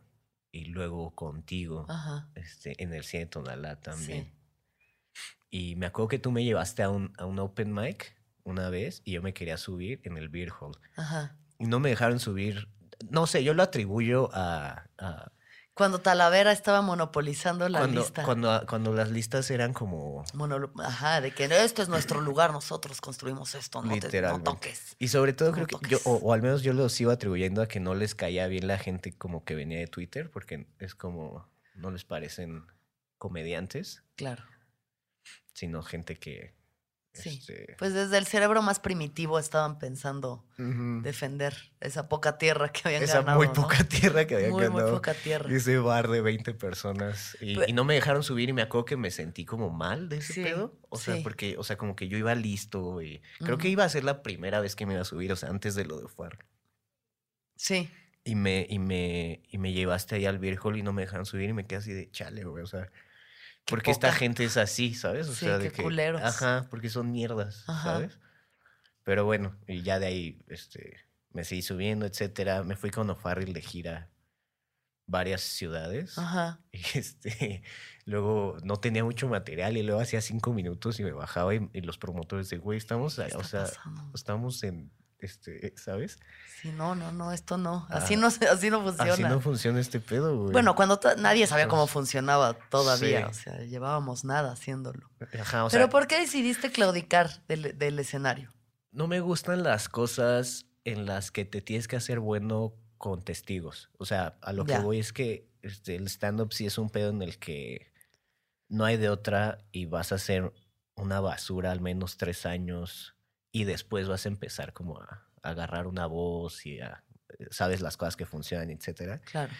y luego contigo ajá. este, en el cine Tonalá también. Sí. Y me acuerdo que tú me llevaste a un, a un open mic una vez y yo me quería subir en el Beer Hall. Ajá. Y no me dejaron subir. No sé, yo lo atribuyo a. a Cuando Talavera estaba monopolizando la cuando, lista. Cuando, cuando las listas eran como. Monolo- Ajá, de que este es nuestro lugar, nosotros construimos esto, no, te, no toques. Y sobre todo No creo que yo, o, o al menos yo lo sigo atribuyendo a que no les caía bien la gente como que venía de Twitter, porque es como, no les parecen comediantes, Claro. sino gente que... Sí. este, Pues desde el cerebro más primitivo estaban pensando defender esa poca tierra que habían esa ganado. muy ¿no? poca tierra que habían Muy, muy ganado. poca tierra. Ese bar de 20 personas. Y, no me dejaron subir y me acuerdo que me sentí como mal de ese Sí, pedo. O sea, sí. porque, o sea, como que yo iba listo y creo que iba a ser la primera vez que me iba a subir, o sea, antes de lo de Fuar. Sí, Y me, y me, y me llevaste ahí al Hall y no me dejaron subir y me quedé así de chale, güey. O sea, Porque esta gente es así, ¿sabes? O Sí, sea, qué de que. culeros. Ajá, porque son mierdas, Ajá. ¿sabes? Pero bueno, y ya de ahí, este, me seguí subiendo, etcétera. Me fui con O'Farrell de gira varias ciudades. ajá. Y este, luego no tenía mucho material y luego hacía cinco minutos y me bajaba y, y los promotores de, güey, estamos, ¿Qué a- o sea, pasando? estamos en, este, ¿sabes? Sí, no, no, no, esto no. Así, no, se- así no funciona. Así no funciona este pedo, güey. bueno, cuando nadie sabía cómo Pues, funcionaba todavía. sí. O sea, llevábamos nada haciéndolo. Ajá, o sea, Pero ¿por qué decidiste claudicar del, del escenario? no me gustan las cosas en las que te tienes que hacer bueno con testigos. O sea, a lo Ya. que voy es que este, el stand-up sí es un pedo en el que no hay de otra y vas a hacer una basura al menos tres años y después vas a empezar como a, a agarrar una voz y a, sabes las cosas que funcionan, etcétera. Claro.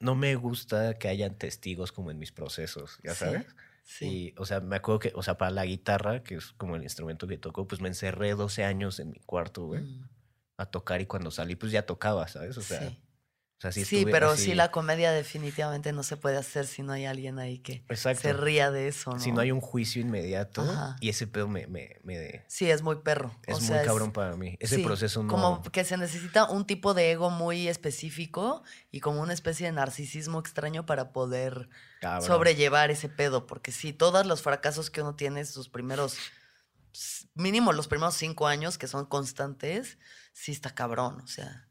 No me gusta que hayan testigos como en mis procesos, ya Sí, sabes. Sí. Y, o sea, me acuerdo que, o sea, para la guitarra, que es como el instrumento que toco, pues me encerré 12 años en mi cuarto, güey, Mm, a tocar y cuando salí, pues ya tocaba, ¿sabes? O sea, sí. O sea, sí, pero así- sí, la comedia definitivamente no se puede hacer si no hay alguien ahí que Exacto. se ría de eso, ¿no? Si no hay un juicio inmediato, Ajá. y ese pedo me, me, me- Sí, es muy perro. es o muy cabrón para mí. Ese sí, proceso no... Como que se necesita un tipo de ego muy específico y como una especie de narcisismo extraño para poder cabrón. sobrellevar ese pedo. Porque sí, todos los fracasos que uno tiene, sus primeros, mínimo los primeros cinco años que son constantes, sí está cabrón. O sea,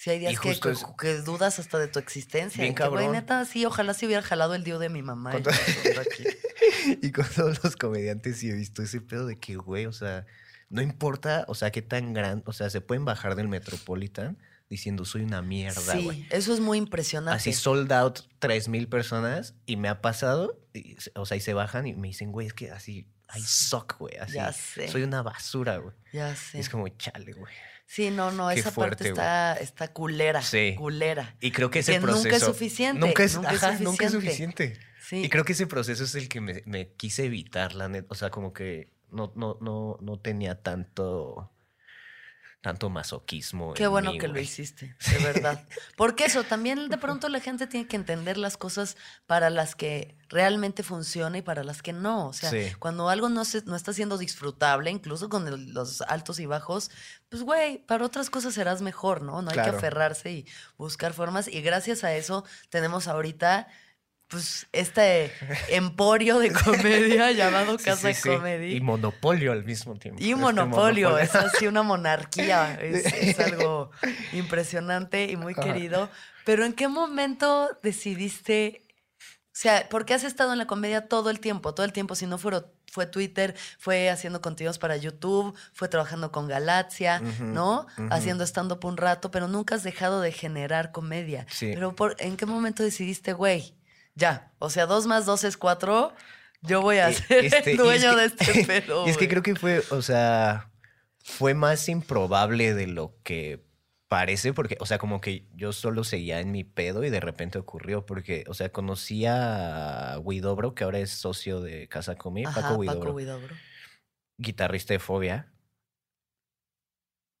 sí hay días que, justo que- es- que dudas hasta de tu existencia. Bien y que, güey, cabrón. neta, sí, ojalá se hubiera jalado el dio de mi mamá. y Con y con todos los comediantes sí he visto ese pedo de que, güey, o sea, no importa, o sea, qué tan grande, o sea, se pueden bajar del Metropolitan diciendo soy una mierda, güey. Sí, eso es muy impresionante. Así sold out tres mil personas y me ha pasado, y o sea, y se bajan y me dicen, güey, es que así, I suck, güey, así. Ya sé. Soy una basura, güey. Ya Y sé. Es como, chale, güey. Sí, no, no, Qué esa fuerte, parte está, está culera. Sí. Culera. Y creo que ese Que proceso... nunca es suficiente, Nunca es, nunca es nunca es suficiente. suficiente. Sí. Y creo que ese proceso es el que me, me quise evitar, la neta. O sea, como que no, no, no, no tenía tanto, tanto masoquismo. Qué en bueno mí, que lo hiciste, de verdad. Porque eso, también de pronto la gente tiene que entender las cosas para las que realmente funciona y para las que no. O sea, Sí. cuando algo no, se, no está siendo disfrutable, incluso con el- los altos y bajos, pues güey, para otras cosas serás mejor, ¿no? No hay que aferrarse y buscar formas. Y gracias a eso tenemos ahorita... Pues este emporio de comedia llamado Casa sí, sí. Comedy. Y monopolio al mismo tiempo. Y Este monopolio, es así una monarquía, es, es algo impresionante y muy Ajá. querido. Pero ¿en qué momento decidiste, o sea, porque has estado en la comedia todo el tiempo, todo el tiempo, si no fue, fue Twitter, fue haciendo contenidos para YouTube, fue trabajando con Galaxia, ¿no? Haciendo stand-up un rato, pero nunca has dejado de generar comedia. Sí. Pero por, ¿en qué momento decidiste, güey, ya, o sea, dos más dos es cuatro, yo voy a Eh, ser este, el es dueño que- de este pedo. Y es que creo que fue, o sea, fue más improbable de lo que parece, porque, o sea, como que yo solo seguía en mi pedo y de repente ocurrió, porque, o sea, conocí a Huidobro, que ahora es socio de Casa Comi, Ajá, Paco Huidobro, Paco guitarrista de Fobia.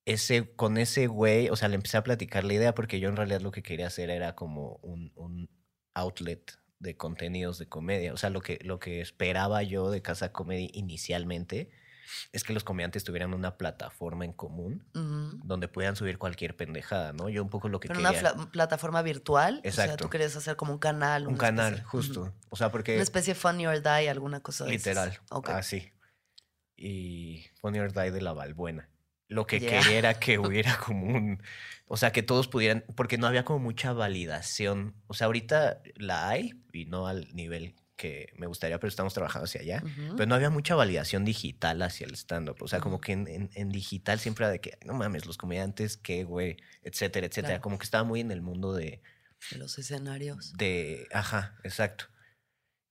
Ese, con ese güey, o sea, le empecé a platicar la idea porque yo en realidad lo que quería hacer era como un, un outlet de contenidos de comedia. O sea, lo que, lo que esperaba yo de Casa Comedy inicialmente es que los comediantes tuvieran una plataforma en común donde pudieran subir cualquier pendejada, ¿no? Yo un poco lo que Pero quería... una plataforma virtual. O sea, Exacto. tú querías hacer como un canal. un canal, especie- justo. O sea, porque... Una especie de Funny or Die, alguna cosa de esas. Literal. Ok. Así. Y Funny or Die de la Valbuena. Lo que quería era que hubiera como un. O sea, que todos pudieran. Porque no había como mucha validación. O sea, ahorita la hay y no al nivel que me gustaría, pero estamos trabajando hacia allá. Pero no había mucha validación digital hacia el stand-up. O sea, como que en, en- en digital siempre era de que, no mames, los comediantes, qué güey, etcétera, etcétera. Claro. Como que estaba muy en el mundo de, De los escenarios. de, ajá, exacto.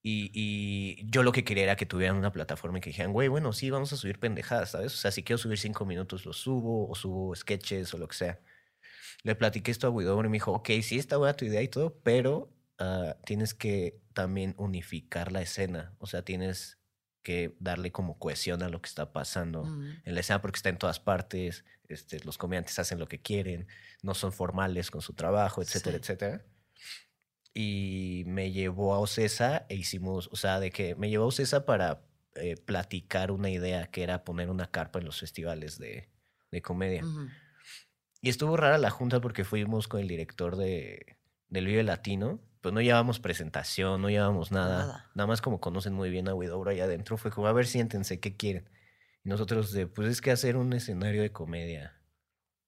Y, y yo lo que quería era que tuvieran una plataforma y que dijeran, güey, bueno, sí, vamos a subir pendejadas, ¿sabes? O sea, si quiero subir cinco minutos, lo subo, o subo sketches o lo que sea. Le platiqué esto a Widobro y me dijo, ok, sí, está buena tu idea y todo, pero ah, tienes que también unificar la escena. O sea, tienes que darle como cohesión a lo que está pasando Ujú. en la escena porque está en todas partes, este, los comediantes hacen lo que quieren, no son formales con su trabajo, etcétera, Sí. etcétera. Y me llevó a Ocesa e hicimos, o sea, de que me llevó a Ocesa para eh, platicar una idea que era poner una carpa en los festivales de, de comedia. Y estuvo rara la junta porque fuimos con el director de, del Vive Latino, pero no llevábamos presentación, no llevábamos nada. Nada. Nada más como conocen muy bien a Widobro ahí adentro, fue como, a ver, siéntense, ¿qué quieren? Y nosotros de, pues es que hacer un escenario de comedia.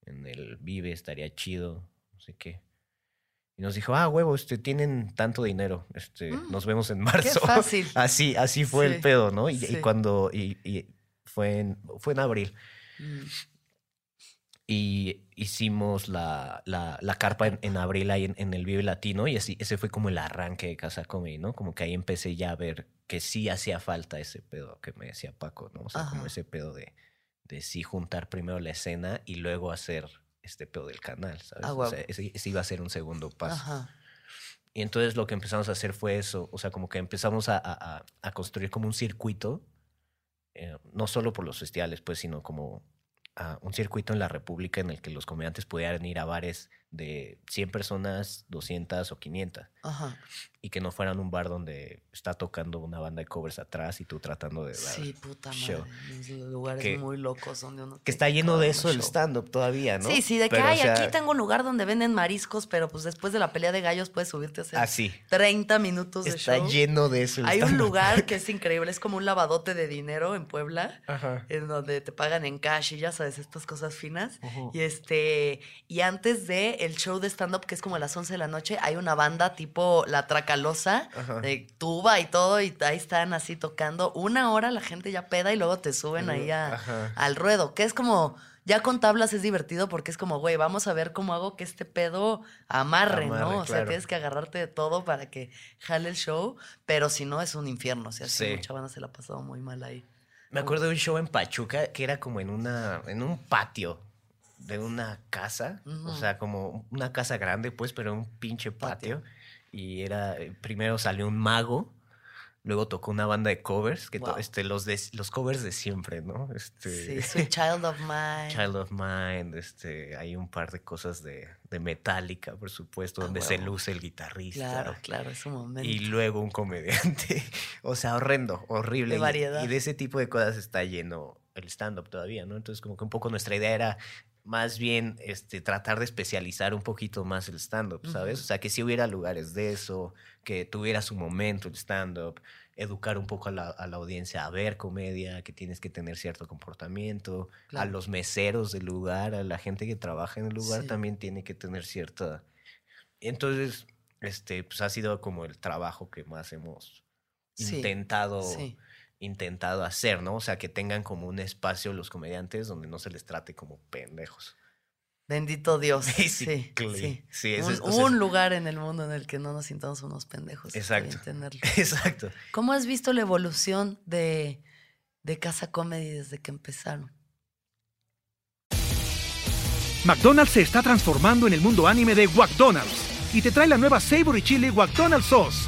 en el Vive, estaría chido, no sé qué. Y nos dijo, ah, huevo, este, tienen tanto dinero, este, Mm, nos vemos en marzo. fácil. así, así fue Sí, el pedo, ¿no? Y, cuando, y, y fue, en, fue en abril. Mm. Y hicimos la, la, la carpa en, en abril ahí en, en el Vive Latino y así, ese fue como el arranque de Casa Comedy, ¿no? Como que ahí empecé ya a ver que sí hacía falta ese pedo que me decía Paco, ¿no? O sea, como Ajá. ese pedo de, de sí juntar primero la escena y luego hacer este pedo del canal, ¿sabes? Ah, o huevo. sea, ese, ese iba a ser un segundo paso. Ajá. Y entonces lo que empezamos a hacer fue eso, o sea, como que empezamos a, a- a- a construir como un circuito, eh, no solo por los festivales, pues, sino como ah, un circuito en la República en el que los comediantes pudieran ir a bares de 100 personas, 200 o 500, Ajá. y que no fueran un bar donde está tocando una banda de covers atrás y tú tratando de dar... Sí, puta show. madre. Lugares Que- muy locos donde uno. Que está lleno de eso el stand-up todavía, ¿no? Sí, sí, de que, Pero, o ay, sea, aquí tengo un lugar donde venden mariscos, pero pues después de la pelea de gallos puedes subirte a hacer Así. 30 minutos de Está show. lleno de eso el Hay un lugar que es increíble, es como un lavadote de dinero en Puebla, Ajá. en donde te pagan en cash y ya sabes, estas cosas finas. Ujú. Y este, y antes de el show de stand-up, que es como a las 11 de la noche, hay una banda tipo La Tracalosa, Ajá. de tuba y todo, y ahí están así tocando. Una hora la gente ya peda y luego te suben ahí a- al ruedo, que es como, ya con tablas es divertido porque es como, güey, vamos a ver cómo hago que este pedo amarre, Amarre, ¿no? O sea, tienes que agarrarte de todo para que jale el show, pero si no es un infierno, o sea, sí, Sí. mucha banda se la ha pasado muy mal ahí. Me acuerdo de un show en Pachuca que era como en una en un patio de una casa, o sea, como una casa grande, pues, pero un pinche patio. Y era, eh, primero salió un mago, luego tocó una banda de covers, que Wow. este, los, de, los covers de siempre, ¿no? Este, Sí, Sweet Child of Mine. Child of Mind, este, hay un par de cosas de, de Metallica, por supuesto, Ah, donde se luce el guitarrista. Claro, claro, es un momento. Y luego un comediante. O sea, horrendo, horrible. De Y- variedad. Y, de ese tipo de cosas está lleno el stand-up todavía, ¿no? Entonces, como que un poco nuestra idea era más bien este, tratar de especializar un poquito más el stand-up, ¿sabes? O sea, que si hubiera lugares de eso, que tuviera su momento el stand-up, educar un poco a la, a la audiencia a ver comedia, que tienes que tener cierto comportamiento, a los meseros del lugar, a la gente que trabaja en el lugar Sí. también tiene que tener cierta... Entonces, este, pues ha sido como el trabajo que más hemos Sí, intentado, sí. Intentado hacer, ¿no? O sea, que tengan como un espacio los comediantes donde no se les trate como pendejos. Bendito Dios. Sí, Basically. sí. Sí, un, es- o sea, un lugar en el mundo en el que no nos sintamos unos pendejos. Exacto. tenerlo. Exacto. ¿Cómo has visto la evolución de, de Casa Comedy desde que empezaron? McDonald's se está transformando en el mundo anime de McDonald's y te trae la nueva Savory Chili McDonald's Sauce.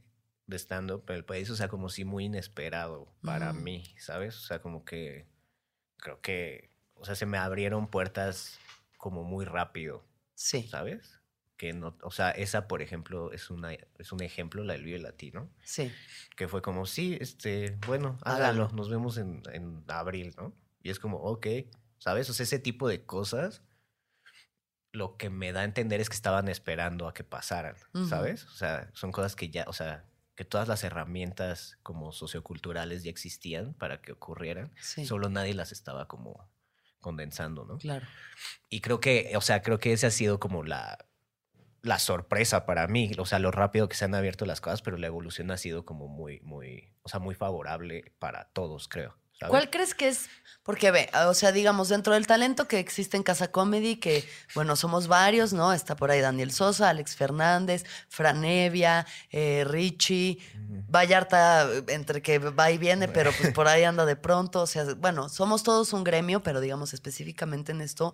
de stand-up en el país, o sea, como si muy inesperado para mí, ¿sabes? O sea, como que creo que, o sea, se me abrieron puertas como muy rápido, Sí, ¿sabes? Que no, o sea, esa, por ejemplo, es, una, es un ejemplo, la del Vive Latino, sí. que fue como, sí, este, bueno, Hágalo. nos vemos en, en abril, ¿no? Y es como, ok, ¿sabes? O sea, ese tipo de cosas, lo que me da a entender es que estaban esperando a que pasaran, Ujú. ¿sabes? O sea, son cosas que ya, o sea, que todas las herramientas como socioculturales ya existían para que ocurrieran, Sí. solo nadie las estaba como condensando, ¿no? Claro. Y creo que, o sea, creo que ese ha sido como la, la sorpresa para mí, o sea, lo rápido que se han abierto las cosas, pero la evolución ha sido como muy, muy, o sea, muy favorable para todos, creo. ¿Cuál crees que es? Porque ve, o sea, digamos, dentro del talento que existe en Casa Comedy, que, bueno, somos varios, ¿no? Está por ahí Daniel Sosa, Alex Fernández, Franevia, eh, Richie. Vallarta, entre que va y viene, pero pues por ahí anda de pronto. O sea, bueno, somos todos un gremio, pero digamos específicamente en esto,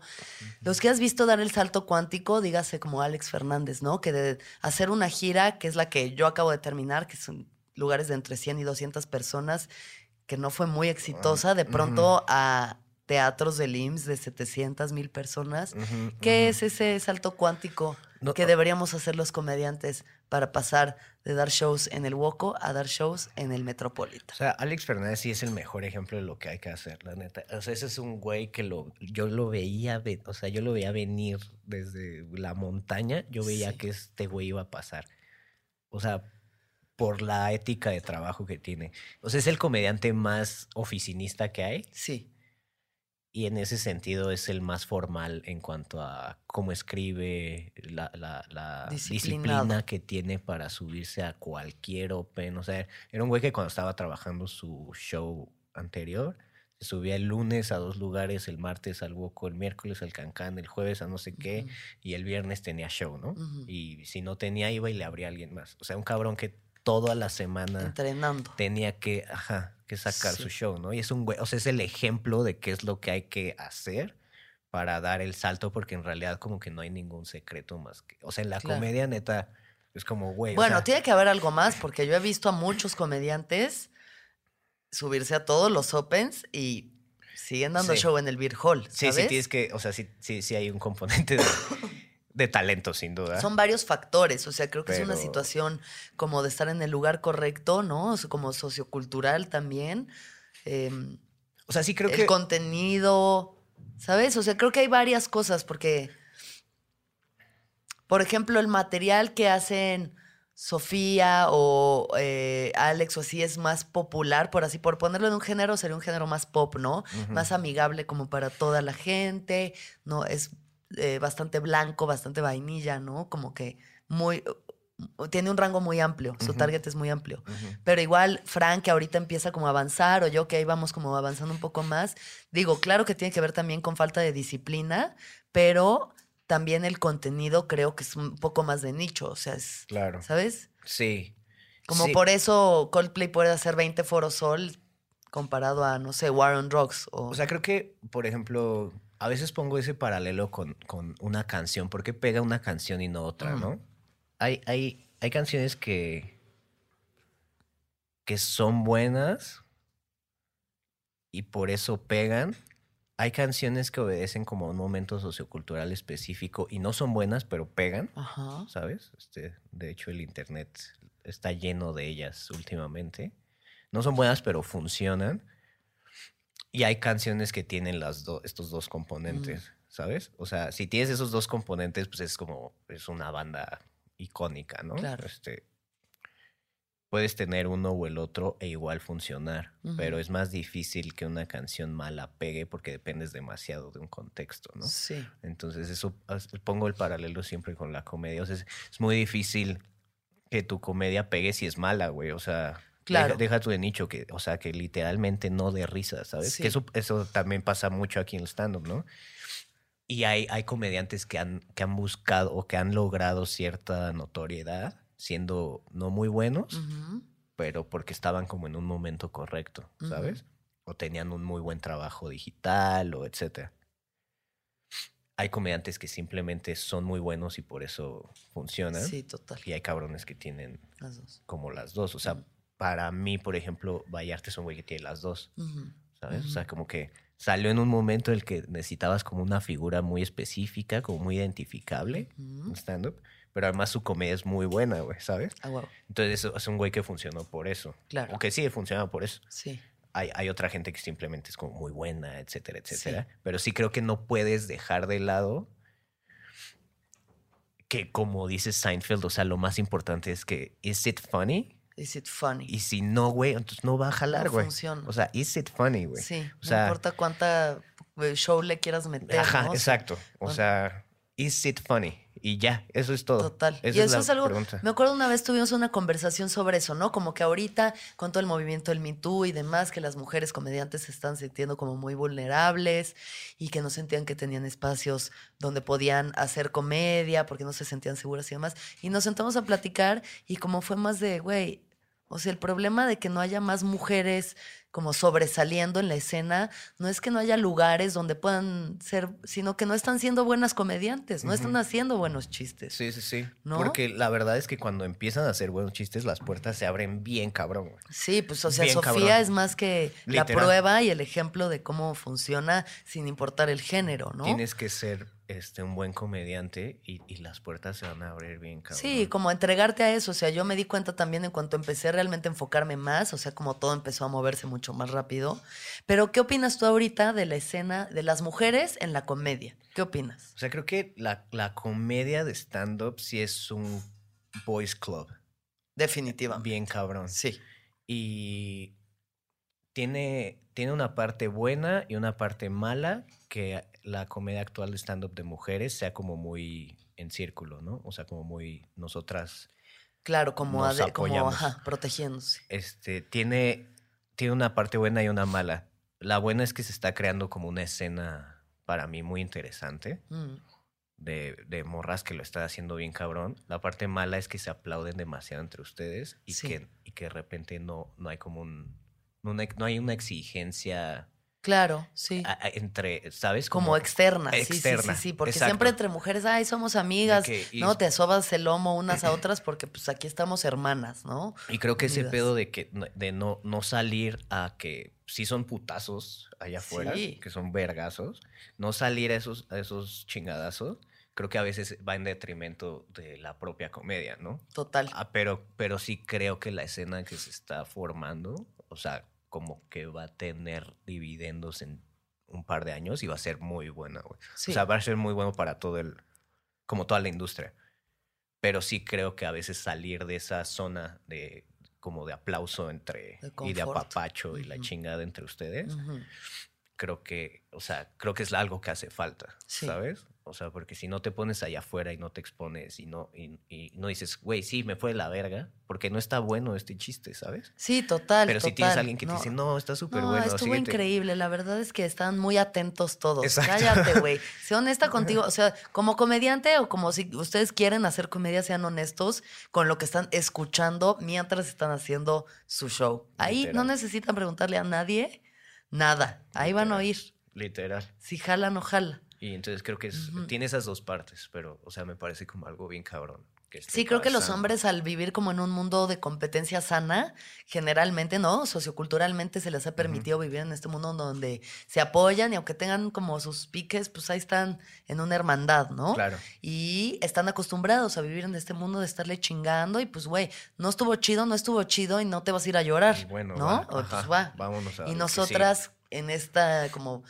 los que has visto dar el salto cuántico, dígase como Alex Fernández, ¿no? Que de hacer una gira, que es la que yo acabo de terminar, que son lugares de entre 100 y 200 personas, que no fue muy exitosa, de pronto a teatros del IMSS de 700 mil personas. ¿Qué es ese salto cuántico No, que deberíamos hacer los comediantes para pasar de dar shows en el Woco a dar shows en el Metropolitan? O sea, Alex Fernández sí es el mejor ejemplo de lo que hay que hacer, la neta. O sea, ese es un güey que lo, yo lo veía, ve- o sea, yo lo veía venir desde la montaña. Yo veía Sí. que este güey iba a pasar. O sea, por la ética de trabajo que tiene. O sea, es el comediante más oficinista que hay Sí, y en ese sentido es el más formal en cuanto a cómo escribe, la, la- la Disciplinado. disciplina que tiene para subirse a cualquier open. O sea, era un güey que cuando estaba trabajando su show anterior, se subía el lunes a dos lugares, el martes al Woco, el miércoles al Cancán, el jueves a no sé qué, y el viernes tenía show, ¿no? Y si no tenía, iba y le abría a alguien más. O sea, un cabrón que toda la semana entrenando. tenía que, ajá, que sacar Sí. su show, ¿no? Y es un güey, o sea, es el ejemplo de qué es lo que hay que hacer para dar el salto, porque en realidad como que no hay ningún secreto más que, o sea, en la Claro. comedia neta es como, güey, o Bueno, sea, tiene que haber algo más, porque yo he visto a muchos comediantes subirse a todos los opens y siguen dando Sí. show en el Beer Hall. sí, ¿sabes? sí tienes que, o sea, sí, sí, sí hay un componente de, de talento, sin duda. Son varios factores, o sea, creo que es una situación como de estar en el lugar correcto, ¿no? O sea, como sociocultural también. em, O sea, sí creo el que contenido, ¿sabes? O sea, creo que hay varias cosas porque, por ejemplo, el material que hacen Sofía o eh, Alex o así es más popular, por así, por ponerlo en un género, sería un género más pop, ¿no? Más amigable como para toda la gente, ¿no? Es eh, bastante blanco, bastante vainilla, ¿no? Como que muy... Tiene un rango muy amplio, su target es muy amplio. Pero igual, Frank, que ahorita empieza como a avanzar, o yo que ahí vamos como avanzando un poco más, digo, claro que tiene que ver también con falta de disciplina, pero también el contenido creo que es un poco más de nicho, o sea, es, Claro. ¿sabes? Sí. Como Sí. por eso Coldplay puede hacer 20 foros sol comparado a, no sé, War on Drugs. O, O sea, creo que, por ejemplo, a veces pongo ese paralelo con, con una canción. ¿Por qué pega una canción y no otra, Mm. no? Hay, hay, hay canciones que, que son buenas y por eso pegan. Hay canciones que obedecen como a un momento sociocultural específico y no son buenas, pero pegan, Ajá. ¿sabes? Este, de hecho, el internet está lleno de ellas últimamente. No son buenas, pero funcionan. Y hay canciones que tienen las do- estos dos componentes, ¿sabes? O sea, si tienes esos dos componentes, pues es como, es una banda icónica, ¿no? Claro. Este, puedes tener uno o el otro e igual funcionar, pero es más difícil que una canción mala pegue porque dependes demasiado de un contexto, ¿no? Sí. Entonces, eso pongo el paralelo siempre con la comedia. O sea, es, es muy difícil que tu comedia pegue si es mala, güey. O sea, Claro. deja, deja tu de nicho, que, o sea, que literalmente no de risa, ¿sabes? Sí. Que eso, eso también pasa mucho aquí en el stand-up, ¿no? Y hay, hay comediantes que han, que han buscado o que han logrado cierta notoriedad siendo no muy buenos, pero porque estaban como en un momento correcto. ¿sabes? O tenían un muy buen trabajo digital o etcétera. Hay comediantes que simplemente son muy buenos y por eso funcionan. Sí, total. Y hay cabrones que tienen Las dos. como las dos. O sea. Para mí, por ejemplo, Vallarta es un güey que tiene las dos. ¿sabes? O sea, como que salió en un momento en el que necesitabas como una figura muy específica, como muy identificable en stand-up. Pero además su comedia es muy buena, güey, ¿sabes? Ah, huevo. Entonces es- un güey que funcionó por eso. Claro. O que sigue funcionando por eso. Sí. Hay, hay otra gente que simplemente es como muy buena, etcétera, Sí. etcétera. Pero sí creo que no puedes dejar de lado que, como dice Seinfeld, o sea, lo más importante es que, ¿is it funny? Is it funny? Y si no, güey, entonces no va a jalar, No güey. funciona. O sea, ¿is it funny, güey? Sí, O no sea, importa cuánta eh, show le quieras meter. Ajá, ¿no? Exacto. O bueno. sea, ¿is it funny? Y ya, eso es todo. Total. Esa y eso la es algo. pregunta. Me acuerdo una vez tuvimos una conversación sobre eso, ¿no? Como que ahorita, con todo el movimiento del Me Too y demás, que las mujeres comediantes se están sintiendo como muy vulnerables y que no sentían que tenían espacios donde podían hacer comedia porque no se sentían seguras y demás. Y nos sentamos a platicar y como fue más de, güey, o sea, el problema de que no haya más mujeres como sobresaliendo en la escena, no es que no haya lugares donde puedan ser, sino que no están siendo buenas comediantes, no están haciendo buenos chistes. Sí, sí, sí. ¿No? Porque la verdad es que cuando empiezan a hacer buenos chistes, las puertas se abren bien cabrón, güey. Sí, pues o sea, Bien Sofía cabrón. es más que la prueba y el ejemplo de cómo funciona sin importar el género, ¿no? Tienes que ser este, un buen comediante y, y las puertas se van a abrir bien cabrón. Sí, como entregarte a eso. O sea, yo me di cuenta también en cuanto empecé realmente a enfocarme más, o sea, como todo empezó a moverse mucho más rápido. Pero, ¿qué opinas tú ahorita de la escena de las mujeres en la comedia? ¿Qué opinas? O sea, creo que la, la comedia de stand-up sí es un boys club. Definitivamente. Bien cabrón. Sí. Y tiene, tiene una parte buena y una parte mala que la comedia actual de stand-up de mujeres sea como muy en círculo, ¿no? O sea, como muy nosotras, Claro, como, Nos ade- como ajá, protegiéndose. este, tiene, tiene una parte buena y una mala. La buena es que se está creando como una escena para mí muy interesante Mm. de, de morras que lo están haciendo bien cabrón. La parte mala es que se aplauden demasiado entre ustedes y, Sí. que, y que de repente no, no hay como un... No hay una exigencia Claro, sí. entre, ¿sabes? Como, externa, sí, sí, sí, sí, porque exacto. siempre entre mujeres, ay, somos amigas, y- ¿no? Te sobas el lomo unas a otras porque pues aquí estamos hermanas, ¿no? Y creo que ese pedo de que no- de no, no salir a que sí son putazos allá afuera, Sí. que son vergazos, no salir a esos, a esos chingadazos, creo que a veces va en detrimento de la propia comedia, ¿no? Total. Ah, pero, pero sí creo que la escena que se está formando, o sea, como que va a tener dividendos en un par de años y va a ser muy buena, güey. Sí. O sea, va a ser muy bueno para todo el, como toda la industria. Pero sí creo que a veces salir de esa zona de como de aplauso entre De y de apapacho y la chingada entre ustedes, creo que, o sea, creo que es algo que hace falta, Sí. ¿sabes? O sea, porque si no te pones allá afuera y no te expones y no, y, y no dices, güey, sí, me fue de la verga, porque no está bueno este chiste, ¿sabes? Sí, total. Pero si tienes a alguien que te dice, no, está súper No, bueno, estuvo síguete". increíble. La verdad es que están muy atentos todos. Exacto. Cállate, güey. Sé honesta contigo. O sea, como comediante o como si ustedes quieren hacer comedia, sean honestos con lo que están escuchando mientras están haciendo su show. Ahí no necesitan preguntarle a nadie nada. Ahí van a oír. Literal. Si jala, no jala. Y entonces creo que es- tiene esas dos partes, pero, o sea, me parece como algo bien cabrón. que Sí, creo que los hombres al vivir como en un mundo de competencia sana, generalmente, ¿no? Socioculturalmente se les ha permitido vivir en este mundo donde se apoyan y aunque tengan como sus piques, pues ahí están en una hermandad, ¿no? Claro. Y están acostumbrados a vivir en este mundo de estarle chingando y pues, güey, no estuvo chido, no estuvo chido y no te vas a ir a llorar, Y bueno, ¿no? va, O, pues va. vámonos a Y nosotras en esta como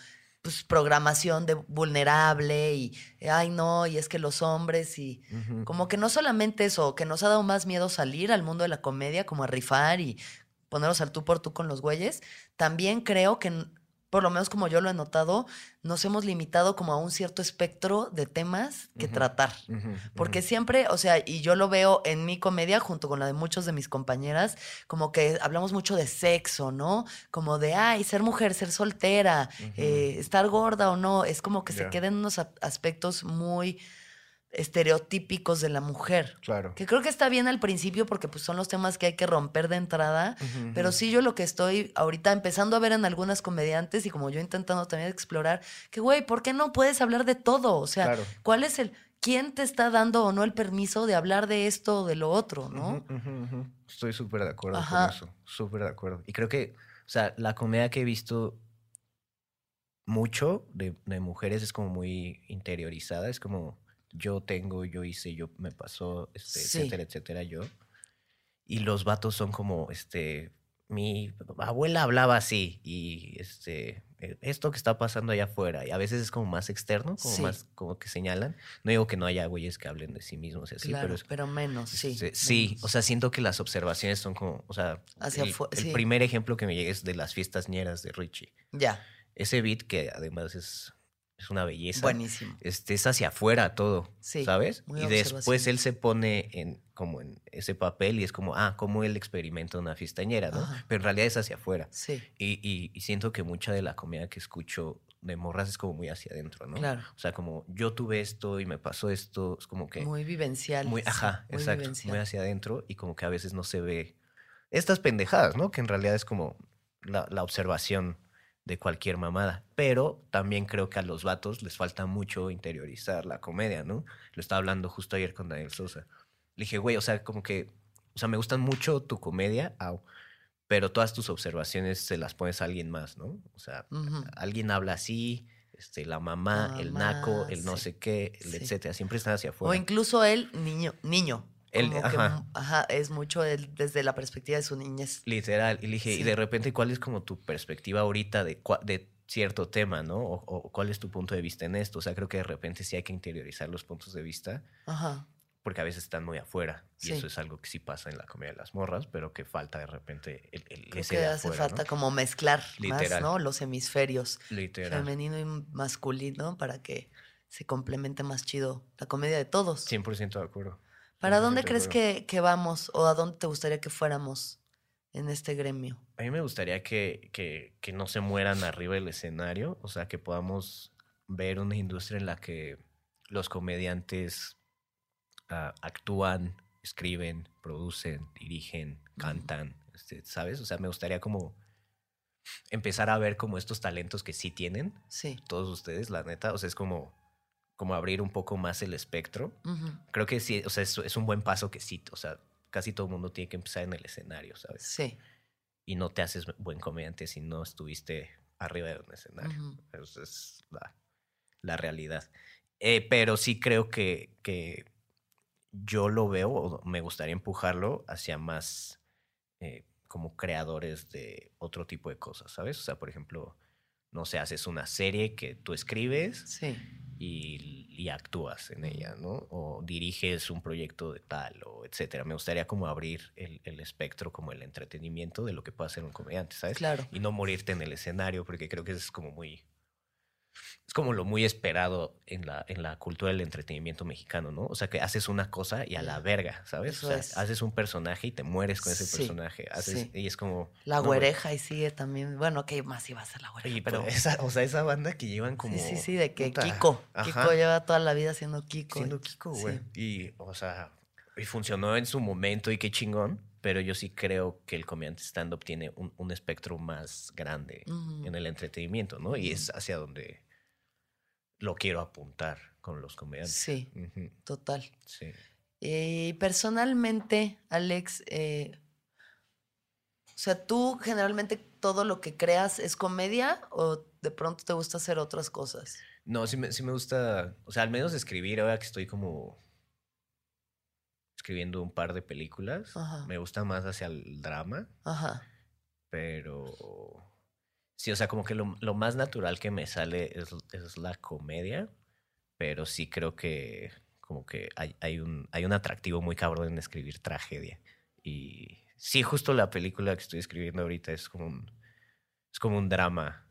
pues programación de vulnerable y ay no, y es que los hombres y como que no solamente eso, que nos ha dado más miedo salir al mundo de la comedia, como a rifar y ponernos al tú por tú con los güeyes, también creo que, por lo menos como yo lo he notado, nos hemos limitado como a un cierto espectro de temas que tratar. Porque siempre, o sea, y yo lo veo en mi comedia junto con la de muchos de mis compañeras, como que hablamos mucho de sexo, ¿no? Como de, ay, ser mujer, ser soltera, eh, estar gorda o no, es como que se Ya. queden unos aspectos muy estereotípicos de la mujer. Claro. Que creo que está bien al principio porque pues, son los temas que hay que romper de entrada, pero sí yo lo que estoy ahorita empezando a ver en algunas comediantes y como yo intentando también explorar, que güey, ¿por qué no puedes hablar de todo? O sea, Claro. ¿cuál es el... ¿Quién te está dando o no el permiso de hablar de esto o de lo otro, no? Estoy súper de acuerdo Ajá. con eso. Súper de acuerdo. Y creo que, o sea, la comedia que he visto mucho de, de mujeres es como muy interiorizada. Es como yo tengo, yo hice, yo me pasó, este, Sí. etcétera, etcétera, yo. Y los vatos son como, este, mi abuela hablaba así y este, eh, esto que está pasando allá afuera. Y a veces es como más externo, como Sí. más como que señalan. No digo que no haya güeyes que hablen de sí mismos y así, claro, pero pero, menos, sí. este, sí, o sea, siento que las observaciones son como, o sea, Hacia el, el sí. primer ejemplo que me llega es de las fiestas ñeras de Richie. Ya, Ese beat que además es, es una belleza. buenísimo. Este, es hacia afuera todo, Sí, ¿sabes? Y después él se pone en como en ese papel y es como, ah, como él experimenta una fiestañera, ¿no? Ajá. Pero en realidad es hacia afuera. Sí, Y, y- y siento que mucha de la comedia que escucho de morras es como muy hacia adentro, ¿no? Claro. O sea, como yo tuve esto y me pasó esto, es como que... muy vivencial. Muy, sí, ajá, muy exacto. vivencial. Muy hacia adentro y como que a veces no se ve estas pendejadas, ¿no? Que en realidad es como la, la observación de cualquier mamada. Pero también creo que a los vatos les falta mucho interiorizar la comedia, ¿no? Lo estaba hablando justo ayer con Daniel Sosa. Le dije, güey, o sea, como que, o sea, me gustan mucho tu comedia, au, pero todas tus observaciones se las pones a alguien más, ¿no? O sea, alguien habla así, este, la mamá, el naco, el no sé qué, el Sí. etcétera. Siempre están hacia O afuera. incluso él, niño, niño. Él, como que, ajá. es mucho él desde la perspectiva de su niñez. Literal. Y dije, y de repente, ¿cuál es como tu perspectiva ahorita de, de cierto tema, ¿no? O, o cuál es tu punto de vista en esto. O sea, creo que de repente sí hay que interiorizar los puntos de vista Ajá. porque a veces están muy afuera. Y Sí. eso es algo que sí pasa en la comedia de las morras, pero que falta de repente el, el- Creo ese que de hace afuera, falta ¿no? como mezclar Literal. más, ¿no? Los hemisferios, Literal. femenino y masculino, para que se complemente más chido la comedia de todos. 100% de acuerdo. ¿Para 100% dónde de crees que, que vamos o a dónde te gustaría que fuéramos en este gremio? A mí me gustaría que, que, que no se mueran arriba del escenario, o sea, que podamos ver una industria en la que los comediantes ah, actúan, escriben, producen, dirigen, cantan, este, ¿sabes? O sea, me gustaría como empezar a ver como estos talentos que sí tienen Sí. todos ustedes, la neta, o sea, es como, como abrir un poco más el espectro. Creo que sí, o sea, es, es un buen paso que sí, o sea, casi todo el mundo tiene que empezar en el escenario, ¿sabes? Sí. y no te haces buen comediante si no estuviste arriba de un escenario. Ujú. Esa es la, la realidad. Eh, pero sí creo que, que yo lo veo, o me gustaría empujarlo hacia más eh, como creadores de otro tipo de cosas, ¿sabes? O sea, por ejemplo, no sé, haces una serie que tú escribes Sí. y, y actúas en ella, ¿no? O diriges un proyecto de tal, o etcétera. Me gustaría como abrir el, el espectro, como el entretenimiento de lo que puede hacer un comediante, ¿sabes? Claro. Y no morirte en el escenario, porque creo que eso es como muy... Es como lo muy esperado en la, en la cultura del entretenimiento mexicano, ¿no? O sea, que haces una cosa y a la verga, ¿sabes? Eso o sea, es. haces un personaje y te mueres con ese Sí, personaje. Haces, sí. Y es como... La no, güereja y sigue también. Bueno, ¿qué más iba a ser la güereja? Oye, pero pero esa, o sea, esa banda que llevan como... sí, sí, sí, de que puta, Kiko. ajá. Kiko lleva toda la vida siendo Kiko. siendo Kiko, güey. Sí. Y, o sea, y funcionó en su momento y qué chingón. Pero yo sí creo que el comediante stand-up tiene un, un espectro más grande en el entretenimiento, ¿no? Y es hacia donde lo quiero apuntar con los comediantes. Sí, total. sí. Y personalmente, Alex, eh, o sea, ¿tú generalmente todo lo que creas es comedia o de pronto te gusta hacer otras cosas? No, sí me, sí me gusta, o sea, al menos escribir, ahora que estoy como escribiendo un par de películas, Ajá. me gusta más hacia el drama. Ajá. pero sí, o sea, como que lo, lo más natural que me sale es, es la comedia, pero sí creo que como que hay, hay, un, hay un atractivo muy cabrón en escribir tragedia. Y sí, justo la película que estoy escribiendo ahorita es como un, es como un drama,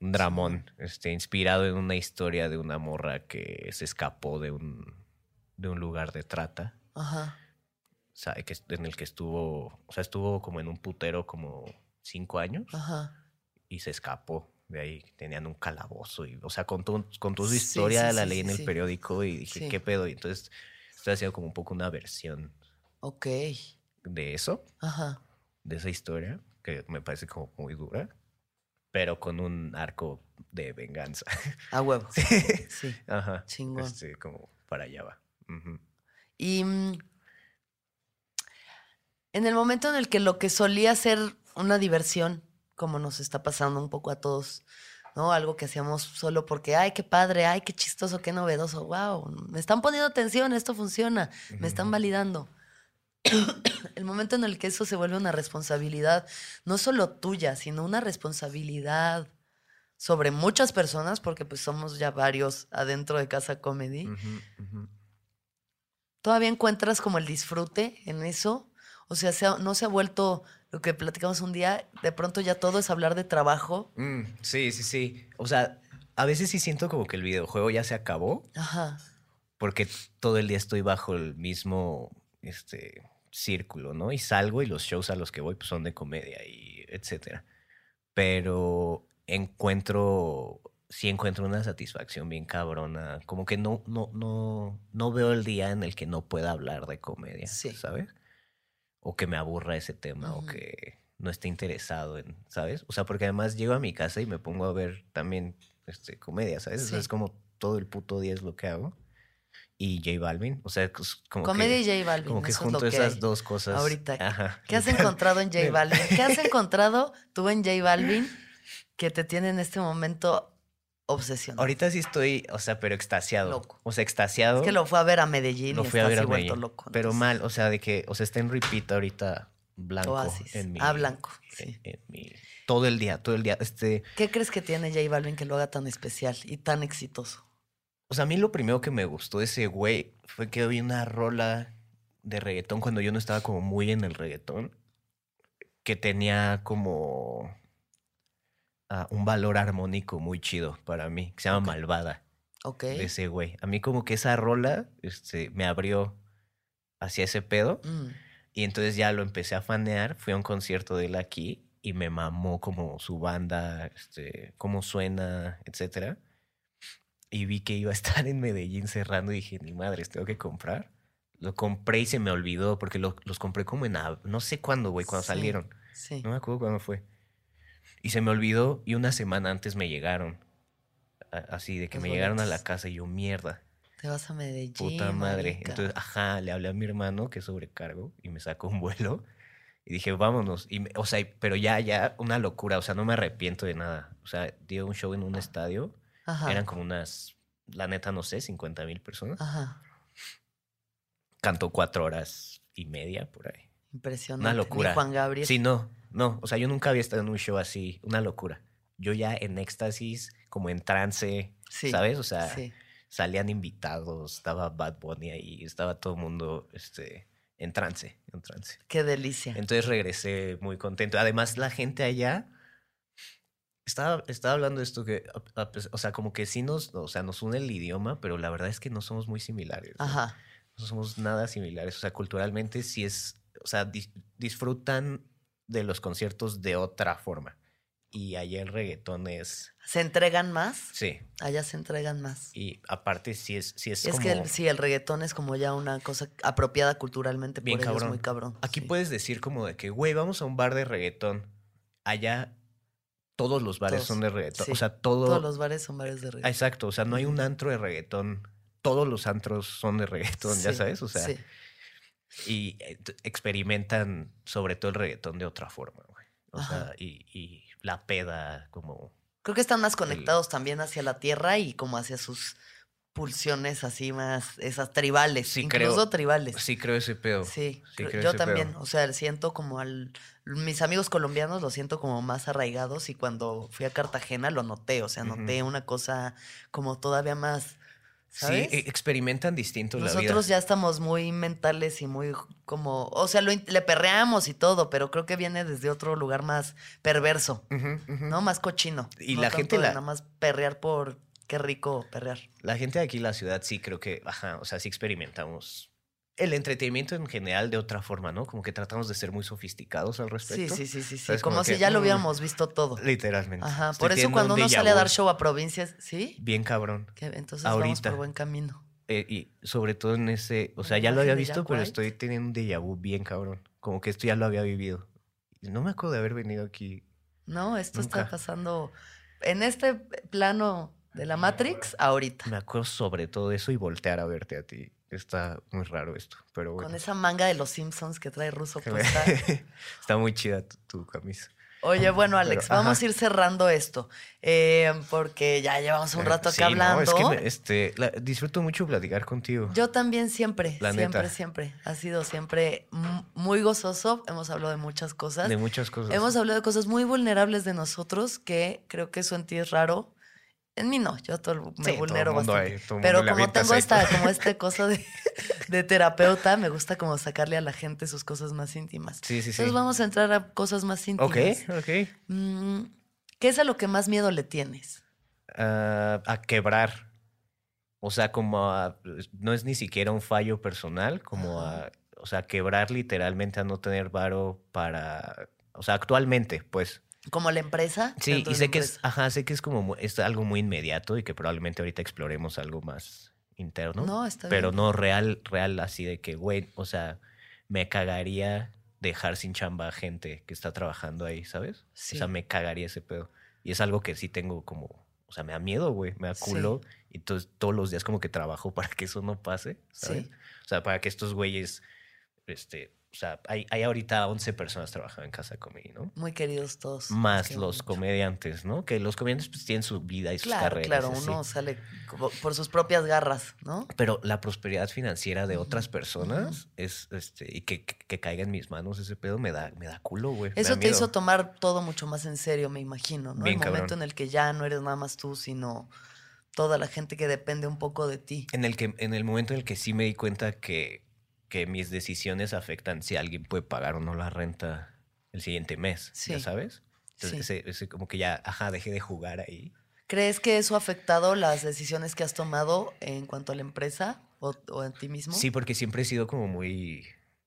un dramón, este, inspirado en una historia de una morra que se escapó de un, de un lugar de trata. Ajá. O sea, que, en el que estuvo, o sea, estuvo como en un putero como cinco años Ajá. Y se escapó de ahí. Tenían un calabozo y, o sea, contó, contó su Sí, historia, sí, la sí, sí, en el periódico y dije. ¿qué pedo? Y entonces estoy haciendo como un poco una versión Ok. de eso, Ajá. de esa historia, que me parece como muy dura, pero con un arco de venganza. A huevo. Sí. Sí. Ajá. Chingón. Este, como para allá va. Y mm, en el momento en el que lo que solía ser una diversión, como nos está pasando un poco a todos, ¿no? Algo que hacíamos solo porque, ay, qué padre, ay, qué chistoso, qué novedoso, wow, me están poniendo atención, esto funciona, me están validando. el momento en el que eso se vuelve una responsabilidad, no solo tuya, sino una responsabilidad sobre muchas personas, porque pues somos ya varios adentro de Casa Comedy. ¿Todavía encuentras como el disfrute en eso? O sea, se ha- no se ha vuelto lo que platicamos un día, de pronto ya todo es hablar de trabajo. Mm, sí, sí, sí. O sea, a veces sí siento como que el videojuego ya se acabó Ajá. porque todo el día estoy bajo el mismo este, círculo, ¿no? Y salgo y los shows a los que voy pues, son de comedia y etcétera. Pero encuentro, sí encuentro una satisfacción bien cabrona. Como que no, no, no, no veo el día en el que no pueda hablar de comedia, Sí. ¿sabes? O que me aburra ese tema o que no esté interesado en, ¿sabes? O sea, porque además llego a mi casa y me pongo a ver también este, comedia, ¿sabes? O sea, Sí. es como todo el puto día es lo que hago. Y J Balvin, o sea, es como Comedia que, y J Balvin. como que eso es lo junto que esas hay. dos cosas. ahorita. Ajá. ¿Qué has encontrado en J Balvin? ¿Qué has encontrado tú en J Balvin que te tiene en este momento obsesionado? Ahorita sí estoy, o sea, pero extasiado. Loco. O sea, extasiado. Es que lo fue a ver a Medellín Lo y fui a está ver así a Medellín, loco. Pero mal, o sea, de que, o sea, está en repeat ahorita blanco. Oasis. En mi, Ah, blanco. en- sí. en mi- todo el día, todo el día. Este, ¿Qué crees que tiene J Balvin que lo haga tan especial y tan exitoso? o sea, a mí lo primero que me gustó de ese güey fue que había una rola de reggaetón cuando yo no estaba como muy en el reggaetón, que tenía como un valor armónico muy chido para mí, que se llama Ok. Malvada. Ok. de ese güey. A mí como que esa rola este, me abrió hacia ese pedo Mm, y entonces ya lo empecé a fanear. Fui a un concierto de él aquí y me mamó como su banda, este, cómo suena, etcétera. Y vi que iba a estar en Medellín cerrando y dije, ni madres, tengo que comprar. Lo compré y se me olvidó porque lo- los compré como en, no sé cuándo, güey, cuando Sí. salieron. sí. No me acuerdo cuándo fue. Y se me olvidó y una semana antes me llegaron. Así de que Los me llegaron a la casa y yo, mierda. Te vas a Medellín. Puta madre. marica. Entonces, ajá, le hablé a mi hermano que es sobrecargo y me sacó un vuelo. Y dije, vámonos. Y o sea, pero ya, ya, una locura. O sea, no me arrepiento de nada. O sea, dio un show en un estadio. Ajá. Eran como unas, la neta, no sé, 50 mil personas. Ajá. Cantó cuatro horas y media por ahí. Impresionante. Una Ni locura. Juan Gabriel. Sí, no, no. O sea, yo nunca había estado en un show así. Una locura. Yo ya en éxtasis, como en trance, Sí, ¿sabes? O sea, sí. salían invitados, estaba Bad Bunny ahí, estaba todo el mundo este, en trance, en trance. Qué delicia. Entonces regresé muy contento. Además, la gente allá estaba, estaba hablando de esto que, o sea, como que sí nos, o sea, nos une el idioma, pero la verdad es que no somos muy similares. ¿no? Ajá. No somos nada similares. O sea, culturalmente sí es, o sea, dis- disfrutan de los conciertos de otra forma. Y allá el reggaetón es, ¿Se entregan más? sí. Allá se entregan más. Y aparte sí es, sí es, Es como... que el, sí, el reggaetón es como ya una cosa apropiada culturalmente Bien por ellos, muy cabrón. Aquí sí. puedes decir como de que, güey, vamos a un bar de reggaetón. Allá todos los bares Todos, son de reggaetón. sí. O sea, todo... Todos los bares son bares de reggaetón. Exacto, o sea, no hay un antro de reggaetón. Todos los antros son de reggaetón, ya sabes, o sea, sí. Y eh, experimentan sobre todo el reggaetón de otra forma, güey. O Ajá. sea, y, y la peda como... Creo que están más conectados también hacia la tierra y como hacia sus pulsiones así más, esas tribales, Sí, incluso creo- tribales. Sí, creo ese pedo. Sí, Sí, creo- creo yo también, pedo. o sea, siento como al... Mis amigos colombianos los siento como más arraigados y cuando fui a Cartagena lo noté, o sea, noté una cosa como todavía más, ¿sabes? Sí, e- experimentan distinto la vida. Nosotros ya estamos muy mentales y muy como, o sea, lo le perreamos y todo, pero creo que viene desde otro lugar más perverso. ¿no? Más cochino. Y no la gente la- nada más perrear por qué rico perrear. La gente de aquí la ciudad sí creo que, ajá, o sea, sí experimentamos el entretenimiento en general de otra forma, ¿no? Como que tratamos de ser muy sofisticados al respecto. sí, sí, sí, sí. Como, Como si que, ya lo mm, hubiéramos visto todo. Literalmente. Ajá, Estoy por eso cuando un uno sale a dar show a provincias, ¿sí? Bien cabrón. Que entonces vamos Ahorita. por buen camino. Eh, y sobre todo en ese, o sea, ¿Una ya lo había visto, pero estoy teniendo un déjà vu bien cabrón. Como que esto ya lo había vivido. No me acuerdo de haber venido aquí. No, esto está pasando en este plano de la Matrix ahorita. Me acuerdo sobre todo eso y voltear a verte a ti. Está muy raro esto, pero bueno. Con esa manga de los Simpsons que trae me- puesta. Está muy chida tu, tu camisa. Oye, bueno, Alex, Pero, vamos ajá. a ir cerrando esto. eh, porque ya llevamos un Eh, rato sí, acá no, hablando. es que me- este, la- disfruto mucho platicar contigo. Yo también siempre, La siempre, neta. siempre. Ha sido siempre muy gozoso. Hemos hablado de muchas cosas. de muchas cosas. Hemos hablado de cosas muy vulnerables de nosotros que creo que eso en ti es raro. En mí no, yo todo, me Sí, todo el vulnero mundo bastante. ahí, todo el Pero mundo como tengo esta, como esta cosa de, de terapeuta, me gusta como sacarle a la gente sus cosas más íntimas. Sí, sí, sí. Entonces vamos a entrar a cosas más íntimas. Ok, ok. Mm, ¿Qué es a lo que más miedo le tienes? Ah, a quebrar. O sea, como a- no es ni siquiera un fallo personal, como a, o sea, quebrar literalmente a no tener varo para, o sea, actualmente, pues. ¿Como la empresa? Sí, y sé que es, ajá, sé que es como, es algo muy inmediato y que probablemente ahorita exploremos algo más interno. No, está pero bien. no real, real así de que, güey, o sea, me cagaría dejar sin chamba a gente que está trabajando ahí, ¿sabes? Sí. O sea, me cagaría ese pedo. Y es algo que sí tengo como, o sea, me da miedo, güey, me da culo. Y entonces todos los días como que trabajo para que eso no pase, ¿sabes? Sí. O sea, para que estos güeyes, este, o sea, hay, hay ahorita 11 personas trabajando en Casa Comedy, ¿no? Muy queridos todos. Más Qué los bonito. comediantes, ¿no? Que los comediantes pues tienen su vida y sus Claro, carreras. claro, así. uno sale por sus propias garras, ¿no? Pero la prosperidad financiera de otras personas es, este, y que, que, que caiga en mis manos ese pedo me da, me da culo, güey. Eso te miedo. hizo tomar todo mucho más en serio, me imagino, ¿no? Bien el momento en el que ya no eres nada más tú, sino toda la gente que depende un poco de ti. En el, que, en el momento en el que sí me di cuenta que, que mis decisiones afectan si alguien puede pagar o no la renta el siguiente mes, Sí. ¿ya sabes? Entonces, Sí. ese, ese como que ya, ajá, dejé de jugar ahí. ¿Crees que eso ha afectado las decisiones que has tomado en cuanto a la empresa o, o en ti mismo? Sí, porque siempre he sido como muy...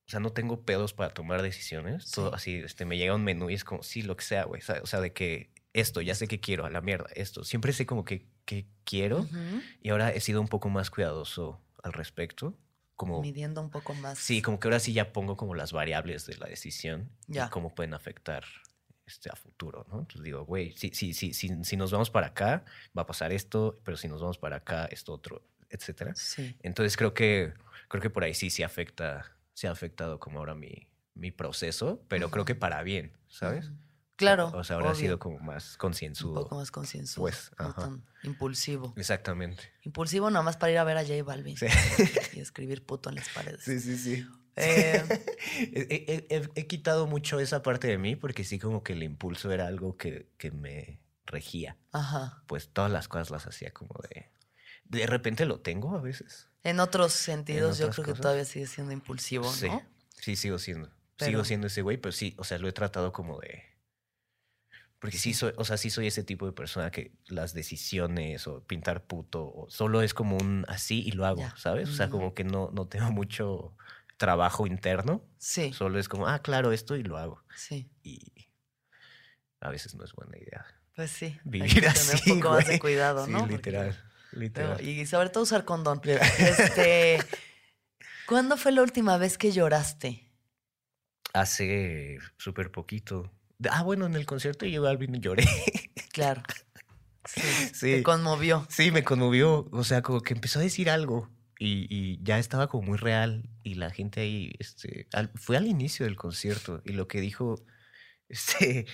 O sea, no tengo pedos para tomar decisiones. Todo Sí. así, este, me llega un menú y es como, sí, lo que sea, güey. O sea, de que esto, ya sé que quiero, a la mierda, esto. Siempre sé como que, que quiero Ujú. y ahora he sido un poco más cuidadoso al respecto. Como, Midiendo un poco más. sí, como que ahora sí ya pongo como las variables de la decisión Ya. y cómo pueden afectar este, a futuro, ¿no? Entonces digo, güey, si, si, si, si, si nos vamos para acá, va a pasar esto, pero si nos vamos para acá, esto otro, etcétera. Sí. Entonces creo que, creo que por ahí sí se afecta, se ha afectado como ahora mi, mi proceso, pero creo que para bien, ¿sabes? Ujú. Claro. O sea, ahora ha sido como más un concienzudo. poco más concienzudo. Pues, no ajá. tan impulsivo. Exactamente. Impulsivo nada más para ir a ver a J Balvin Sí. y escribir puto en las paredes. sí, sí. Eh, he, he- he- he quitado mucho esa parte de mí porque sí como que el impulso era algo que, que me regía. ajá. Pues todas las cosas las hacía como de... De repente lo tengo a veces. En otros sentidos, yo creo que todavía sigue siendo impulsivo, Sí, ¿no? sí, sigo siendo. Pero- Sigo siendo ese güey, pero sí, o sea, lo he tratado como de... Porque sí soy, o sea, sí soy ese tipo de persona que las decisiones o pintar puto, o solo es como un así y lo hago, Ya. ¿sabes? O sea, como que no, no tengo mucho trabajo interno, Sí, solo es como, ah, claro, esto y lo hago. sí. Y a veces no es buena idea Pues sí. hay que vivir tener así, un poco más de cuidado, Sí, ¿no? Literal, literal. y sobre todo usar condón. Este, ¿Cuándo fue la última vez que lloraste? Hace súper poquito. Ah, bueno, en el concierto yo Alvin lloré. Claro. Sí. Sí. Te conmovió. Sí, me conmovió. O sea, como que empezó a decir algo y, y ya estaba como muy real. Y la gente ahí, este, al- fue al inicio del concierto y lo que dijo, este,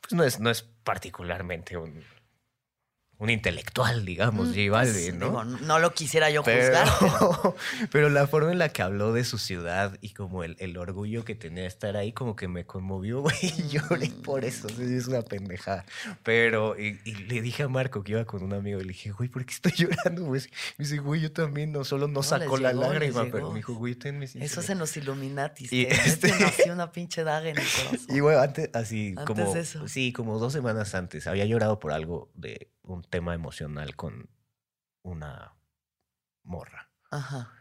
pues no es, no es particularmente un, un intelectual, digamos, Mm, J pues, Balvin, ¿no? digo, no lo quisiera yo Pero, juzgar. pero- la forma en la que habló de su ciudad y como el, el orgullo que tenía de estar ahí, como que me conmovió, güey. Y lloré por eso. Es una pendejada. Pero, y, y le dije a Marco que iba con un amigo, y le dije, güey, ¿por qué estoy llorando, güey? Me dice, güey, yo también, no solo no No, sacó la llegó, lágrima, pero me dijo, güey, ten mis Eso es en los Illuminatis. Y te meten este- así una pinche daga en el corazón. Y bueno, antes, así Antes como. eso. Sí, como dos semanas antes. Había llorado por algo de un tema emocional con una morra. Ajá.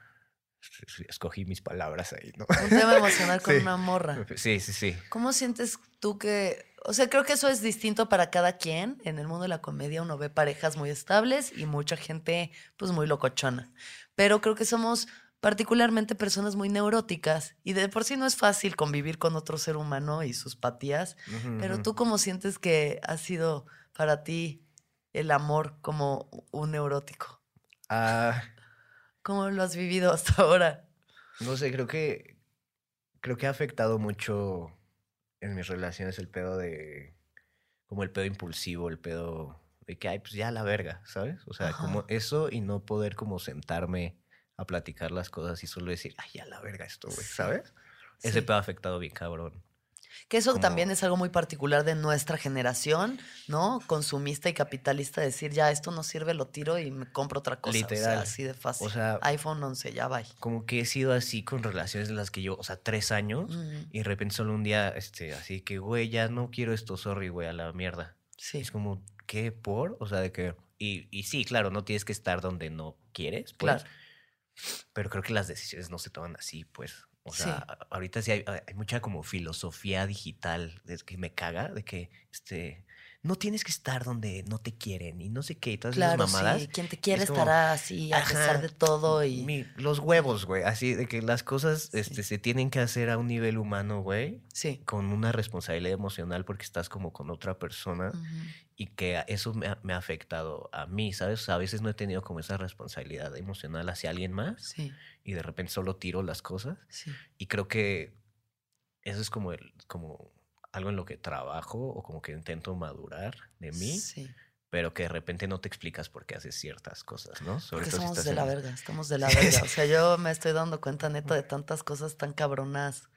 Escogí mis palabras ahí, ¿no? Un tema emocional con Sí. una morra. Sí, sí, sí. ¿Cómo sientes tú que.? O sea, creo que eso es distinto para cada quien. En el mundo de la comedia uno ve parejas muy estables y mucha gente, pues, muy locochona. Pero creo que somos particularmente personas muy neuróticas y de por sí no es fácil convivir con otro ser humano y sus patías. Pero tú, ¿cómo sientes que ha sido para ti el amor como un neurótico? Ah, ¿Cómo lo has vivido hasta ahora? no sé, creo que. Creo que ha afectado mucho en mis relaciones el pedo de. Como el pedo impulsivo, el pedo de que, ay, pues ya la verga, ¿sabes? O sea, Ajá. como eso y no poder como sentarme a platicar las cosas y solo decir, ay, ya la verga esto, güey, Sí. ¿sabes? Ese pedo ha afectado bien cabrón. Que eso como- también es algo muy particular de nuestra generación, ¿no? Consumista y capitalista, decir, ya esto no sirve, lo tiro y me compro otra cosa. O sea, Literal. así de fácil. O sea, iPhone 11, ya va. como que he sido así con relaciones en las que yo, o sea, tres años y de repente solo un día, este, así que, güey, ya no quiero esto, sorry, güey, a la mierda. Sí, Es como, ¿qué? ¿Por? O sea, de que... Y, y sí, claro, no tienes que estar donde no quieres, pues. Claro. Pero creo que las decisiones no se toman así, pues. O sea, ahorita sí hay, hay mucha como filosofía digital de que me caga, de que, este, no tienes que estar donde no te quieren y no sé qué y todas Claro, esas mamadas. sí. Quien te quiere es estará así a pesar de todo y... Mi- los huevos, güey. Así de que las cosas Sí. este, se tienen que hacer a un nivel humano, güey. Sí. Con una responsabilidad emocional porque estás como con otra persona y que eso me ha, me ha afectado a mí, ¿sabes? O sea, a veces no he tenido como esa responsabilidad emocional hacia alguien más Sí, y de repente solo tiro las cosas. sí. Y creo que eso es como, el, como algo en lo que trabajo o como que intento madurar de mí, Sí. pero que de repente no te explicas por qué haces ciertas cosas, ¿no? Sobre Porque todo somos de la verga, estamos de la verga. O sea, yo me estoy dando cuenta neta de tantas cosas tan cabronas.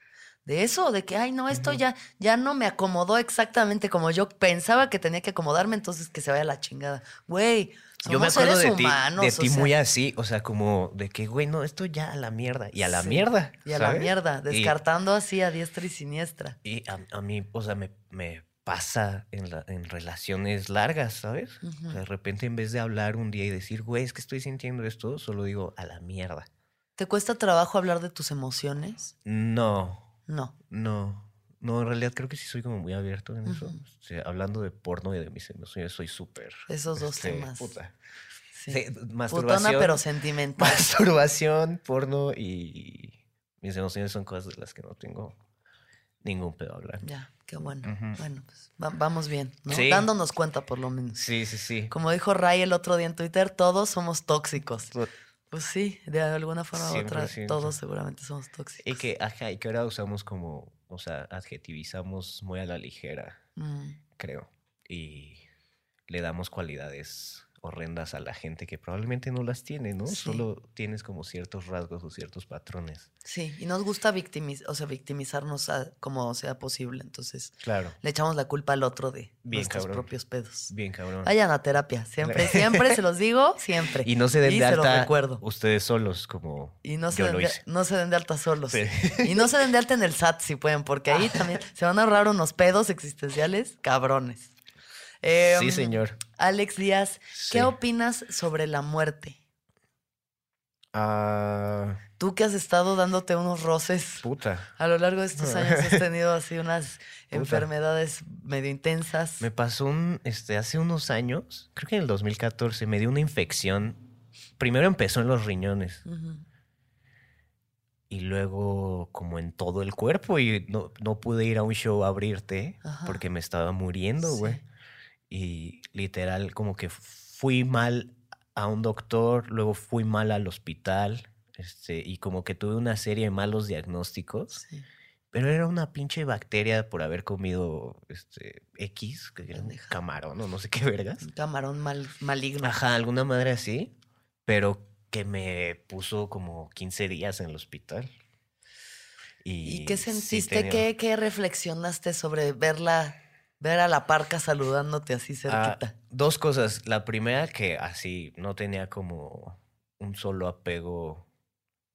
De eso, de que, ay, no, esto ya, ya no me acomodó exactamente como yo pensaba que tenía que acomodarme, entonces que se vaya la chingada. Güey, somos Yo me acuerdo de ti, de ti sea, muy así, o sea, como de que, güey, no, esto ya a la mierda. Y a la Sí, mierda. Y a la mierda, Y- descartando así a diestra y siniestra. Y, a, a mí, o sea, me, me pasa en, la- en relaciones largas, ¿sabes? O sea, Ujú. de repente, en vez de hablar un día y decir, güey, es que estoy sintiendo esto, solo digo, a la mierda. ¿Te cuesta trabajo hablar de tus emociones? No, No. no. No, en realidad creo que sí soy como muy abierto en eso. Ujú. O sea, hablando de porno y de mis emociones, soy súper. Esos dos este, temas. Puta. Sí. Sí, Putona, masturbación. pero sentimental. masturbación, porno y mis emociones son cosas de las que no tengo ningún pedo hablar. Ya, qué bueno. Ujú. Bueno, pues va- vamos bien, ¿no? Sí. Dándonos cuenta por lo menos. Sí, sí, sí. Como dijo Ray el otro día en Twitter, todos somos tóxicos. Pues sí, de alguna forma u otra, 100%. todos seguramente somos tóxicos. Y que, ajá, y que ahora usamos como, o sea, adjetivizamos muy a la ligera, Mm, creo. Y le damos cualidades horrendas a la gente que probablemente no las tiene, ¿no? Sí. Solo tienes como ciertos rasgos o ciertos patrones. sí, y nos gusta victimiz o sea, victimizarnos a- como sea posible. Entonces, Claro. le echamos la culpa al otro de Bien, nuestros cabrón. propios pedos. Bien, cabrón. Vayan a terapia, siempre, siempre se los digo, siempre. y no se den y de alta recuerdo. ustedes solos, como Y no se, yo den lo de, no se den de alta solos. Sí. Y no se den de alta en el SAT si pueden, porque ahí también se van a ahorrar unos pedos existenciales cabrones. Em, sí, señor. Alex Díaz, ¿qué Sí. opinas sobre la muerte? Ah, Tú que has estado dándote unos roces puta. a lo largo de estos años, has tenido así unas Puta. enfermedades medio intensas. Me pasó un, este, hace unos años, creo que en el 2014, me dio una infección. Primero empezó en los riñones y luego como en todo el cuerpo y no, no pude ir a un show a abrirte Ajá. porque me estaba muriendo, Sí. Y literal como que fui mal a un doctor, luego fui mal al hospital, este, y como que tuve una serie de malos diagnósticos. Sí. Pero era una pinche bacteria por haber comido este X, que era un camarón o no sé qué vergas. Un camarón mal, maligno. Ajá, alguna madre así, pero que me puso como 15 días en el hospital. Y, ¿Y qué sí sentiste? tenía- ¿Qué, qué reflexionaste sobre verla, ver a la parca saludándote así Ah, cerquita? dos cosas. La primera, que así no tenía como un solo apego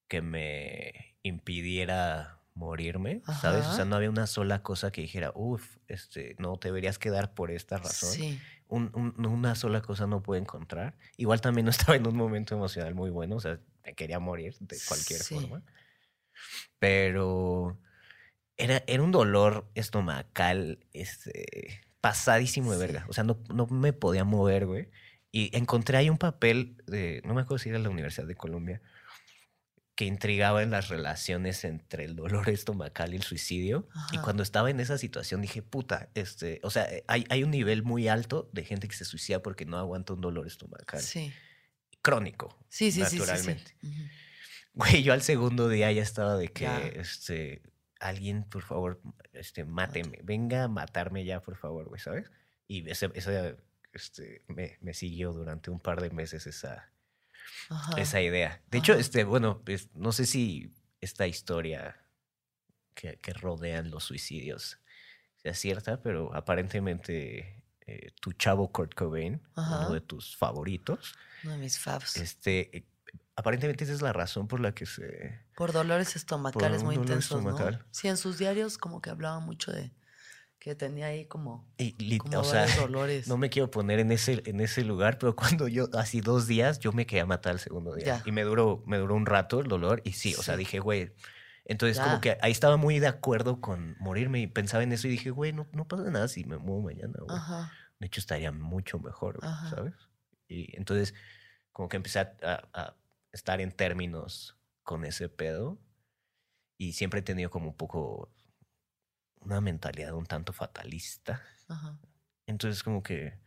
que me impidiera morirme, ¿sabes? O Ajá. sea, no había una sola cosa que dijera, uff, este, no te deberías quedar por esta razón. Sí. un- un- una sola cosa no pude encontrar. Igual también no estaba en un momento emocional muy bueno, o sea, me quería morir de cualquier Sí. forma. Pero era, era un dolor estomacal, este, pasadísimo de Sí. verga. O sea, no, no me podía mover, güey. Y encontré ahí un papel de, no me acuerdo si era la Universidad de Colombia, que intrigaba en las relaciones entre el dolor estomacal y el suicidio. Y cuando estaba en esa situación dije, puta, este, o sea, hay, hay un nivel muy alto de gente que se suicida porque no aguanta un dolor estomacal Sí. crónico. Sí, sí, sí, sí, sí. naturalmente. Ujú. Güey, yo al segundo día ya estaba de que, Ya. este, alguien, por favor, este, máteme, venga a matarme ya, por favor, güey, ¿sabes? Y esa, este, me, me siguió durante un par de meses esa, Ajá. esa idea. De hecho, este, bueno, pues, no sé si esta historia que, que rodean los suicidios sea cierta, pero aparentemente eh, tu chavo Kurt Cobain, Ajá. uno de tus favoritos, Uno de mis faves. este, eh, aparentemente esa es la razón por la que se... Por dolores estomacales muy dolor intensos, estomacal. ¿no? Sí, en sus diarios como que hablaba mucho de que tenía ahí como, y como o sea, varios dolores. no me quiero poner en ese, en ese lugar, pero cuando yo, así dos días, yo me quería matar el segundo día. Ya. Y me duró, me duró un rato el dolor y sí, o sea, dije, güey, entonces Ya. como que ahí estaba muy de acuerdo con morirme y pensaba en eso y dije, güey, no, no pasa nada si me muevo mañana, güey. Ajá. de hecho estaría mucho mejor, güey. ¿sabes? Y entonces, como que empecé a, a- a estar en términos con ese pedo y siempre he tenido como un poco una mentalidad un tanto fatalista. Ajá. Entonces, como que,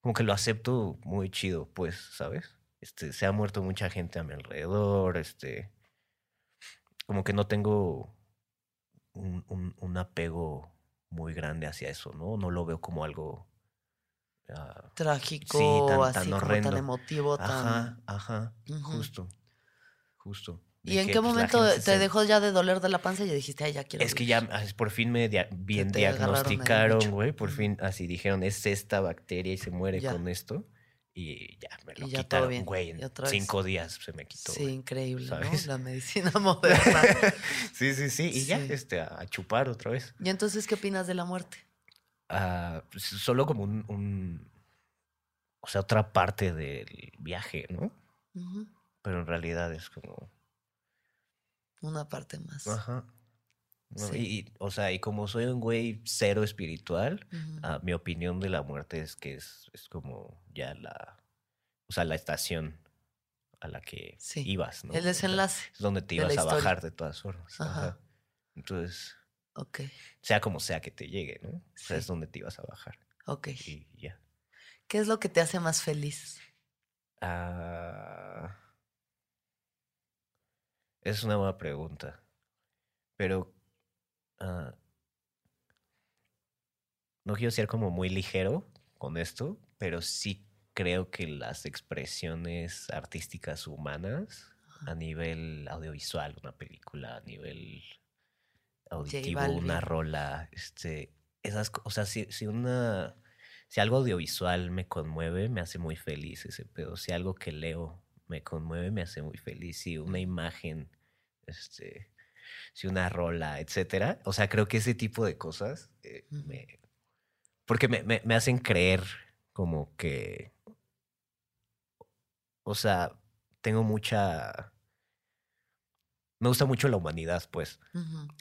como que lo acepto muy chido, pues, ¿sabes? Este, se ha muerto mucha gente a mi alrededor, este, como que no tengo un, un- un apego muy grande hacia eso, ¿no? No lo veo como algo... ah, Trágico, Sí, tan- así tan como tan emotivo, tan... ajá, ajá, justo, justo. ¿Y en qué pues, momento te se- dejó ya de doler de la panza y dijiste, ay, ya quiero Es que vivir"? ya ah, por fin me dia- bien diagnosticaron, güey. Por fin así dijeron, es esta bacteria y se muere Ya. con esto. Y ya me lo ya quitaron, güey. En cinco días se me quitó. Sí, increíble, ¿sabes? ¿no? La medicina moderna. sí, sí, sí. Y ya, este, a, chupar otra vez. ¿Y entonces qué opinas de la muerte? Ah, pues, solo como un, un- O sea, otra parte del viaje, ¿no? Pero en realidad es como. Una parte más. Ajá. No, Sí. y, y, o sea, y como soy un güey cero espiritual. Ah, mi opinión de la muerte es que es, es como ya la, o sea, la estación a la que Sí, ibas, ¿no? El O sea, desenlace. es donde te ibas a historia. bajar de todas formas. Ajá. ajá. Entonces, Ok, sea como sea que te llegue, ¿no? O sea, Sí. es donde te ibas a bajar. ok. Y ya. ¿Qué es lo que te hace más feliz? Ah, es una buena pregunta. Pero ah, no quiero ser como muy ligero con esto, pero sí creo que las expresiones artísticas humanas a nivel audiovisual, una película, a nivel auditivo, una rola, este, esas, o sea, si, si una, si algo audiovisual me conmueve, me hace muy feliz ese pedo. Si algo que leo me conmueve, me hace muy feliz. Si una imagen, este, si una rola, etcétera. O sea, creo que ese tipo de cosas eh, me, porque me, me, me hacen creer como que, o sea, tengo mucha, me gusta mucho la humanidad, pues,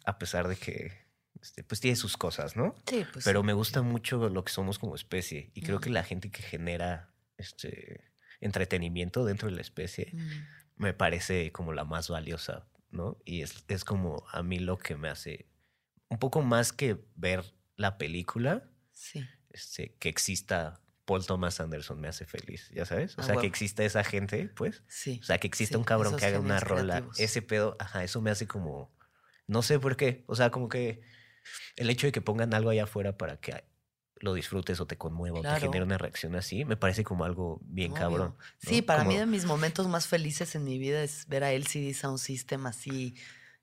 a pesar de que, este, pues tiene sus cosas, ¿no? Sí, pues. Pero me gusta mucho lo que somos como especie y creo que la gente que genera este entretenimiento dentro de la especie Ujú. me parece como la más valiosa, ¿no? Y es, es como a mí lo que me hace un poco más que ver la película, Sí. este, que exista Paul Thomas Anderson me hace feliz, ¿ya sabes? O Ah, sea, que exista esa gente, pues. Sí. O sea, que exista Sí, un cabrón que haga una rola. creativos. Ese pedo, ajá, eso me hace como. No sé por qué. O sea, como que el hecho de que pongan algo allá afuera para que lo disfrutes o te conmueva o te genere una reacción así, me parece como algo bien Obvio. cabrón. Sí, para mí de mis momentos más felices en mi vida es ver a LCD Sound System así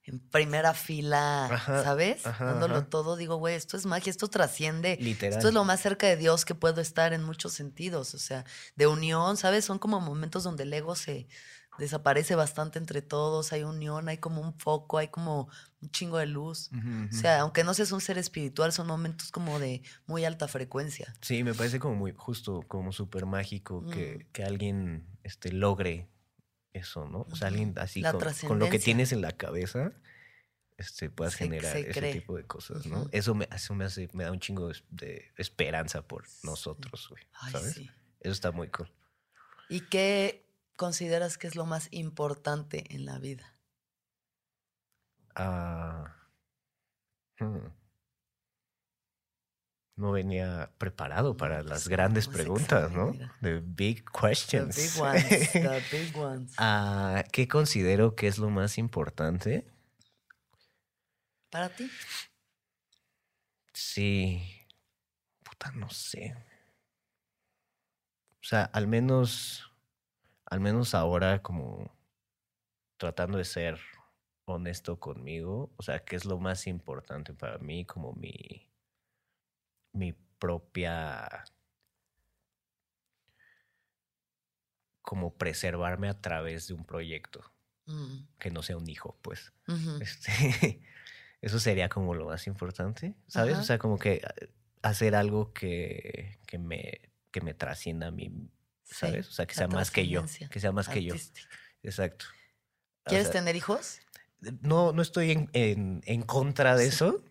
en primera fila, Ajá, ¿sabes? ajá, Dándolo ajá. todo, digo, güey, esto es magia, esto trasciende. Literal. Esto es lo más cerca de Dios que puedo estar en muchos sentidos, o sea, de unión, ¿sabes? Son como momentos donde el ego se desaparece bastante entre todos, hay unión, hay como un foco, hay como un chingo de luz. Ujú, O ujú. sea, aunque no seas un ser espiritual, son momentos como de muy alta frecuencia. Sí, me parece como muy justo, como súper mágico Mm. que, que alguien este, logre eso, ¿no? O sea, alguien así con, con lo que tienes en la cabeza, este, puedas Se- generar se ese tipo de cosas, ¿no? Ujú. Eso me, eso me hace, me da un chingo de, de esperanza por nosotros, güey. Ay, ¿Sabes? sí. Eso está muy cool. ¿Y qué consideras que es lo más importante en la vida? Ah, hmm. No venía preparado para pues las grandes no, preguntas, ¿no? The big The questions. big ones, the big ones. Ah, ¿Qué considero que es lo más importante? ¿Para ti? Sí. Puta, no sé. O sea, al menos. Al menos ahora, como. Tratando de ser honesto conmigo. O sea, ¿qué es lo más importante para mí? Como mi. Mi propia. Como preservarme a través de un proyecto. Mm, Que no sea un hijo, pues. Este, eso sería como lo más importante, ¿sabes? O sea, como que ah, hacer algo que, que me, que me trascienda a mí, ¿sabes? o sea, que sea más que yo, que sea más que yo. Exacto. O ¿Quieres sea, tener hijos? No, no estoy en, en, en contra de Sí. eso,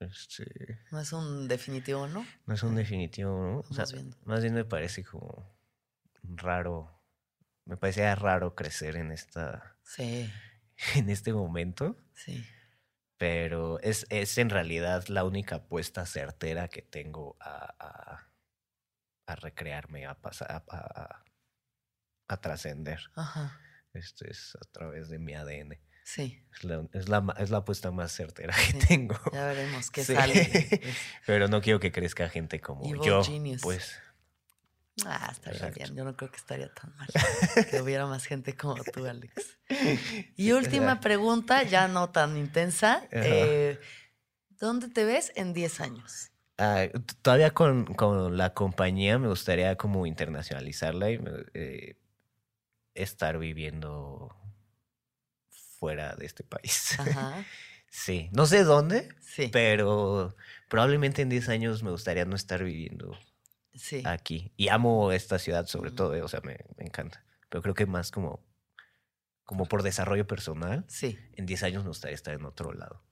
Este, No es un definitivo, ¿no? no es un definitivo, ¿no? O sea, más bien me parece como raro. Me parecía raro crecer en esta. Sí, en este momento. sí. Pero es, es en realidad la única apuesta certera que tengo a, a, a recrearme, a pasar, a, a- trascender. Ajá. Esto es a través de mi ADN. Sí. Es la, es la, ma- es la apuesta más certera que tengo. Ya veremos qué Sí. sale. Pero no quiero que crezca gente como Evil yo. genius. Pues Ah, estaría Exacto. bien. Yo no creo que estaría tan mal que hubiera más gente como tú, Alex. Y última pregunta, ya no tan intensa. eh, ¿Dónde te ves en 10 años? Ah, todavía con, con la compañía me gustaría como internacionalizarla y eh, estar viviendo fuera de este país. Ajá. Sí, no sé dónde, Sí. pero probablemente en 10 años me gustaría no estar viviendo Sí. aquí. Y amo esta ciudad sobre Ujú. todo, eh, o sea, me, me encanta. Pero creo que más como, como por desarrollo personal, Sí. en 10 años me gustaría estar en otro lado.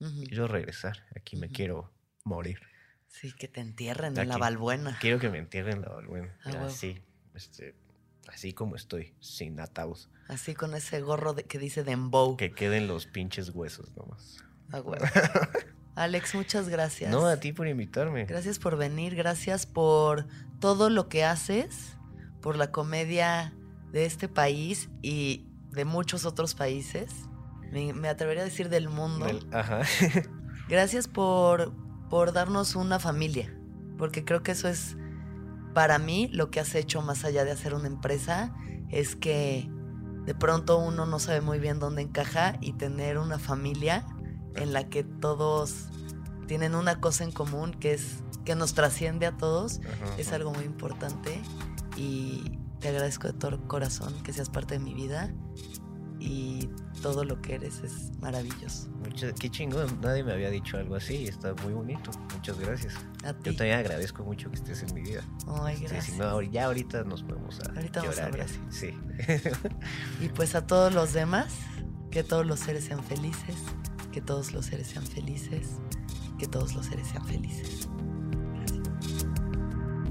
Ujú. Quiero regresar, aquí me quiero morir. Sí, que te entierren en la. Balbuena. Quiero que me entierren la Balbuena. Ah. Así, este, así como estoy, sin ataúd. Así con ese gorro de- que dice Dembow. Que queden los pinches huesos nomás. A huevo. Alex, muchas gracias. No, a ti por invitarme. Gracias por venir, gracias por todo lo que haces, por la comedia de este país y de muchos otros países. Me, me atrevería a decir del mundo. Del- ajá. Gracias por, por darnos una familia, porque creo que eso es, para mí, lo que has hecho más allá de hacer una empresa, es que de pronto uno no sabe muy bien dónde encaja y tener una familia en la que todos tienen una cosa en común que es que nos trasciende a todos, Ajá, es ajá. algo muy importante y te agradezco de todo corazón que seas parte de mi vida y todo lo que eres es maravilloso. Mucho- qué chingón, nadie me había dicho algo así y está muy bonito. Muchas gracias. A ti. Yo también agradezco mucho que estés en mi vida. Ay, Sí, gracias. si no, ya ahorita nos vamos a Ahorita vamos a llorar y así. Sí. Y pues a todos los demás, que todos los seres sean felices, que todos los seres sean felices, que todos los seres sean felices.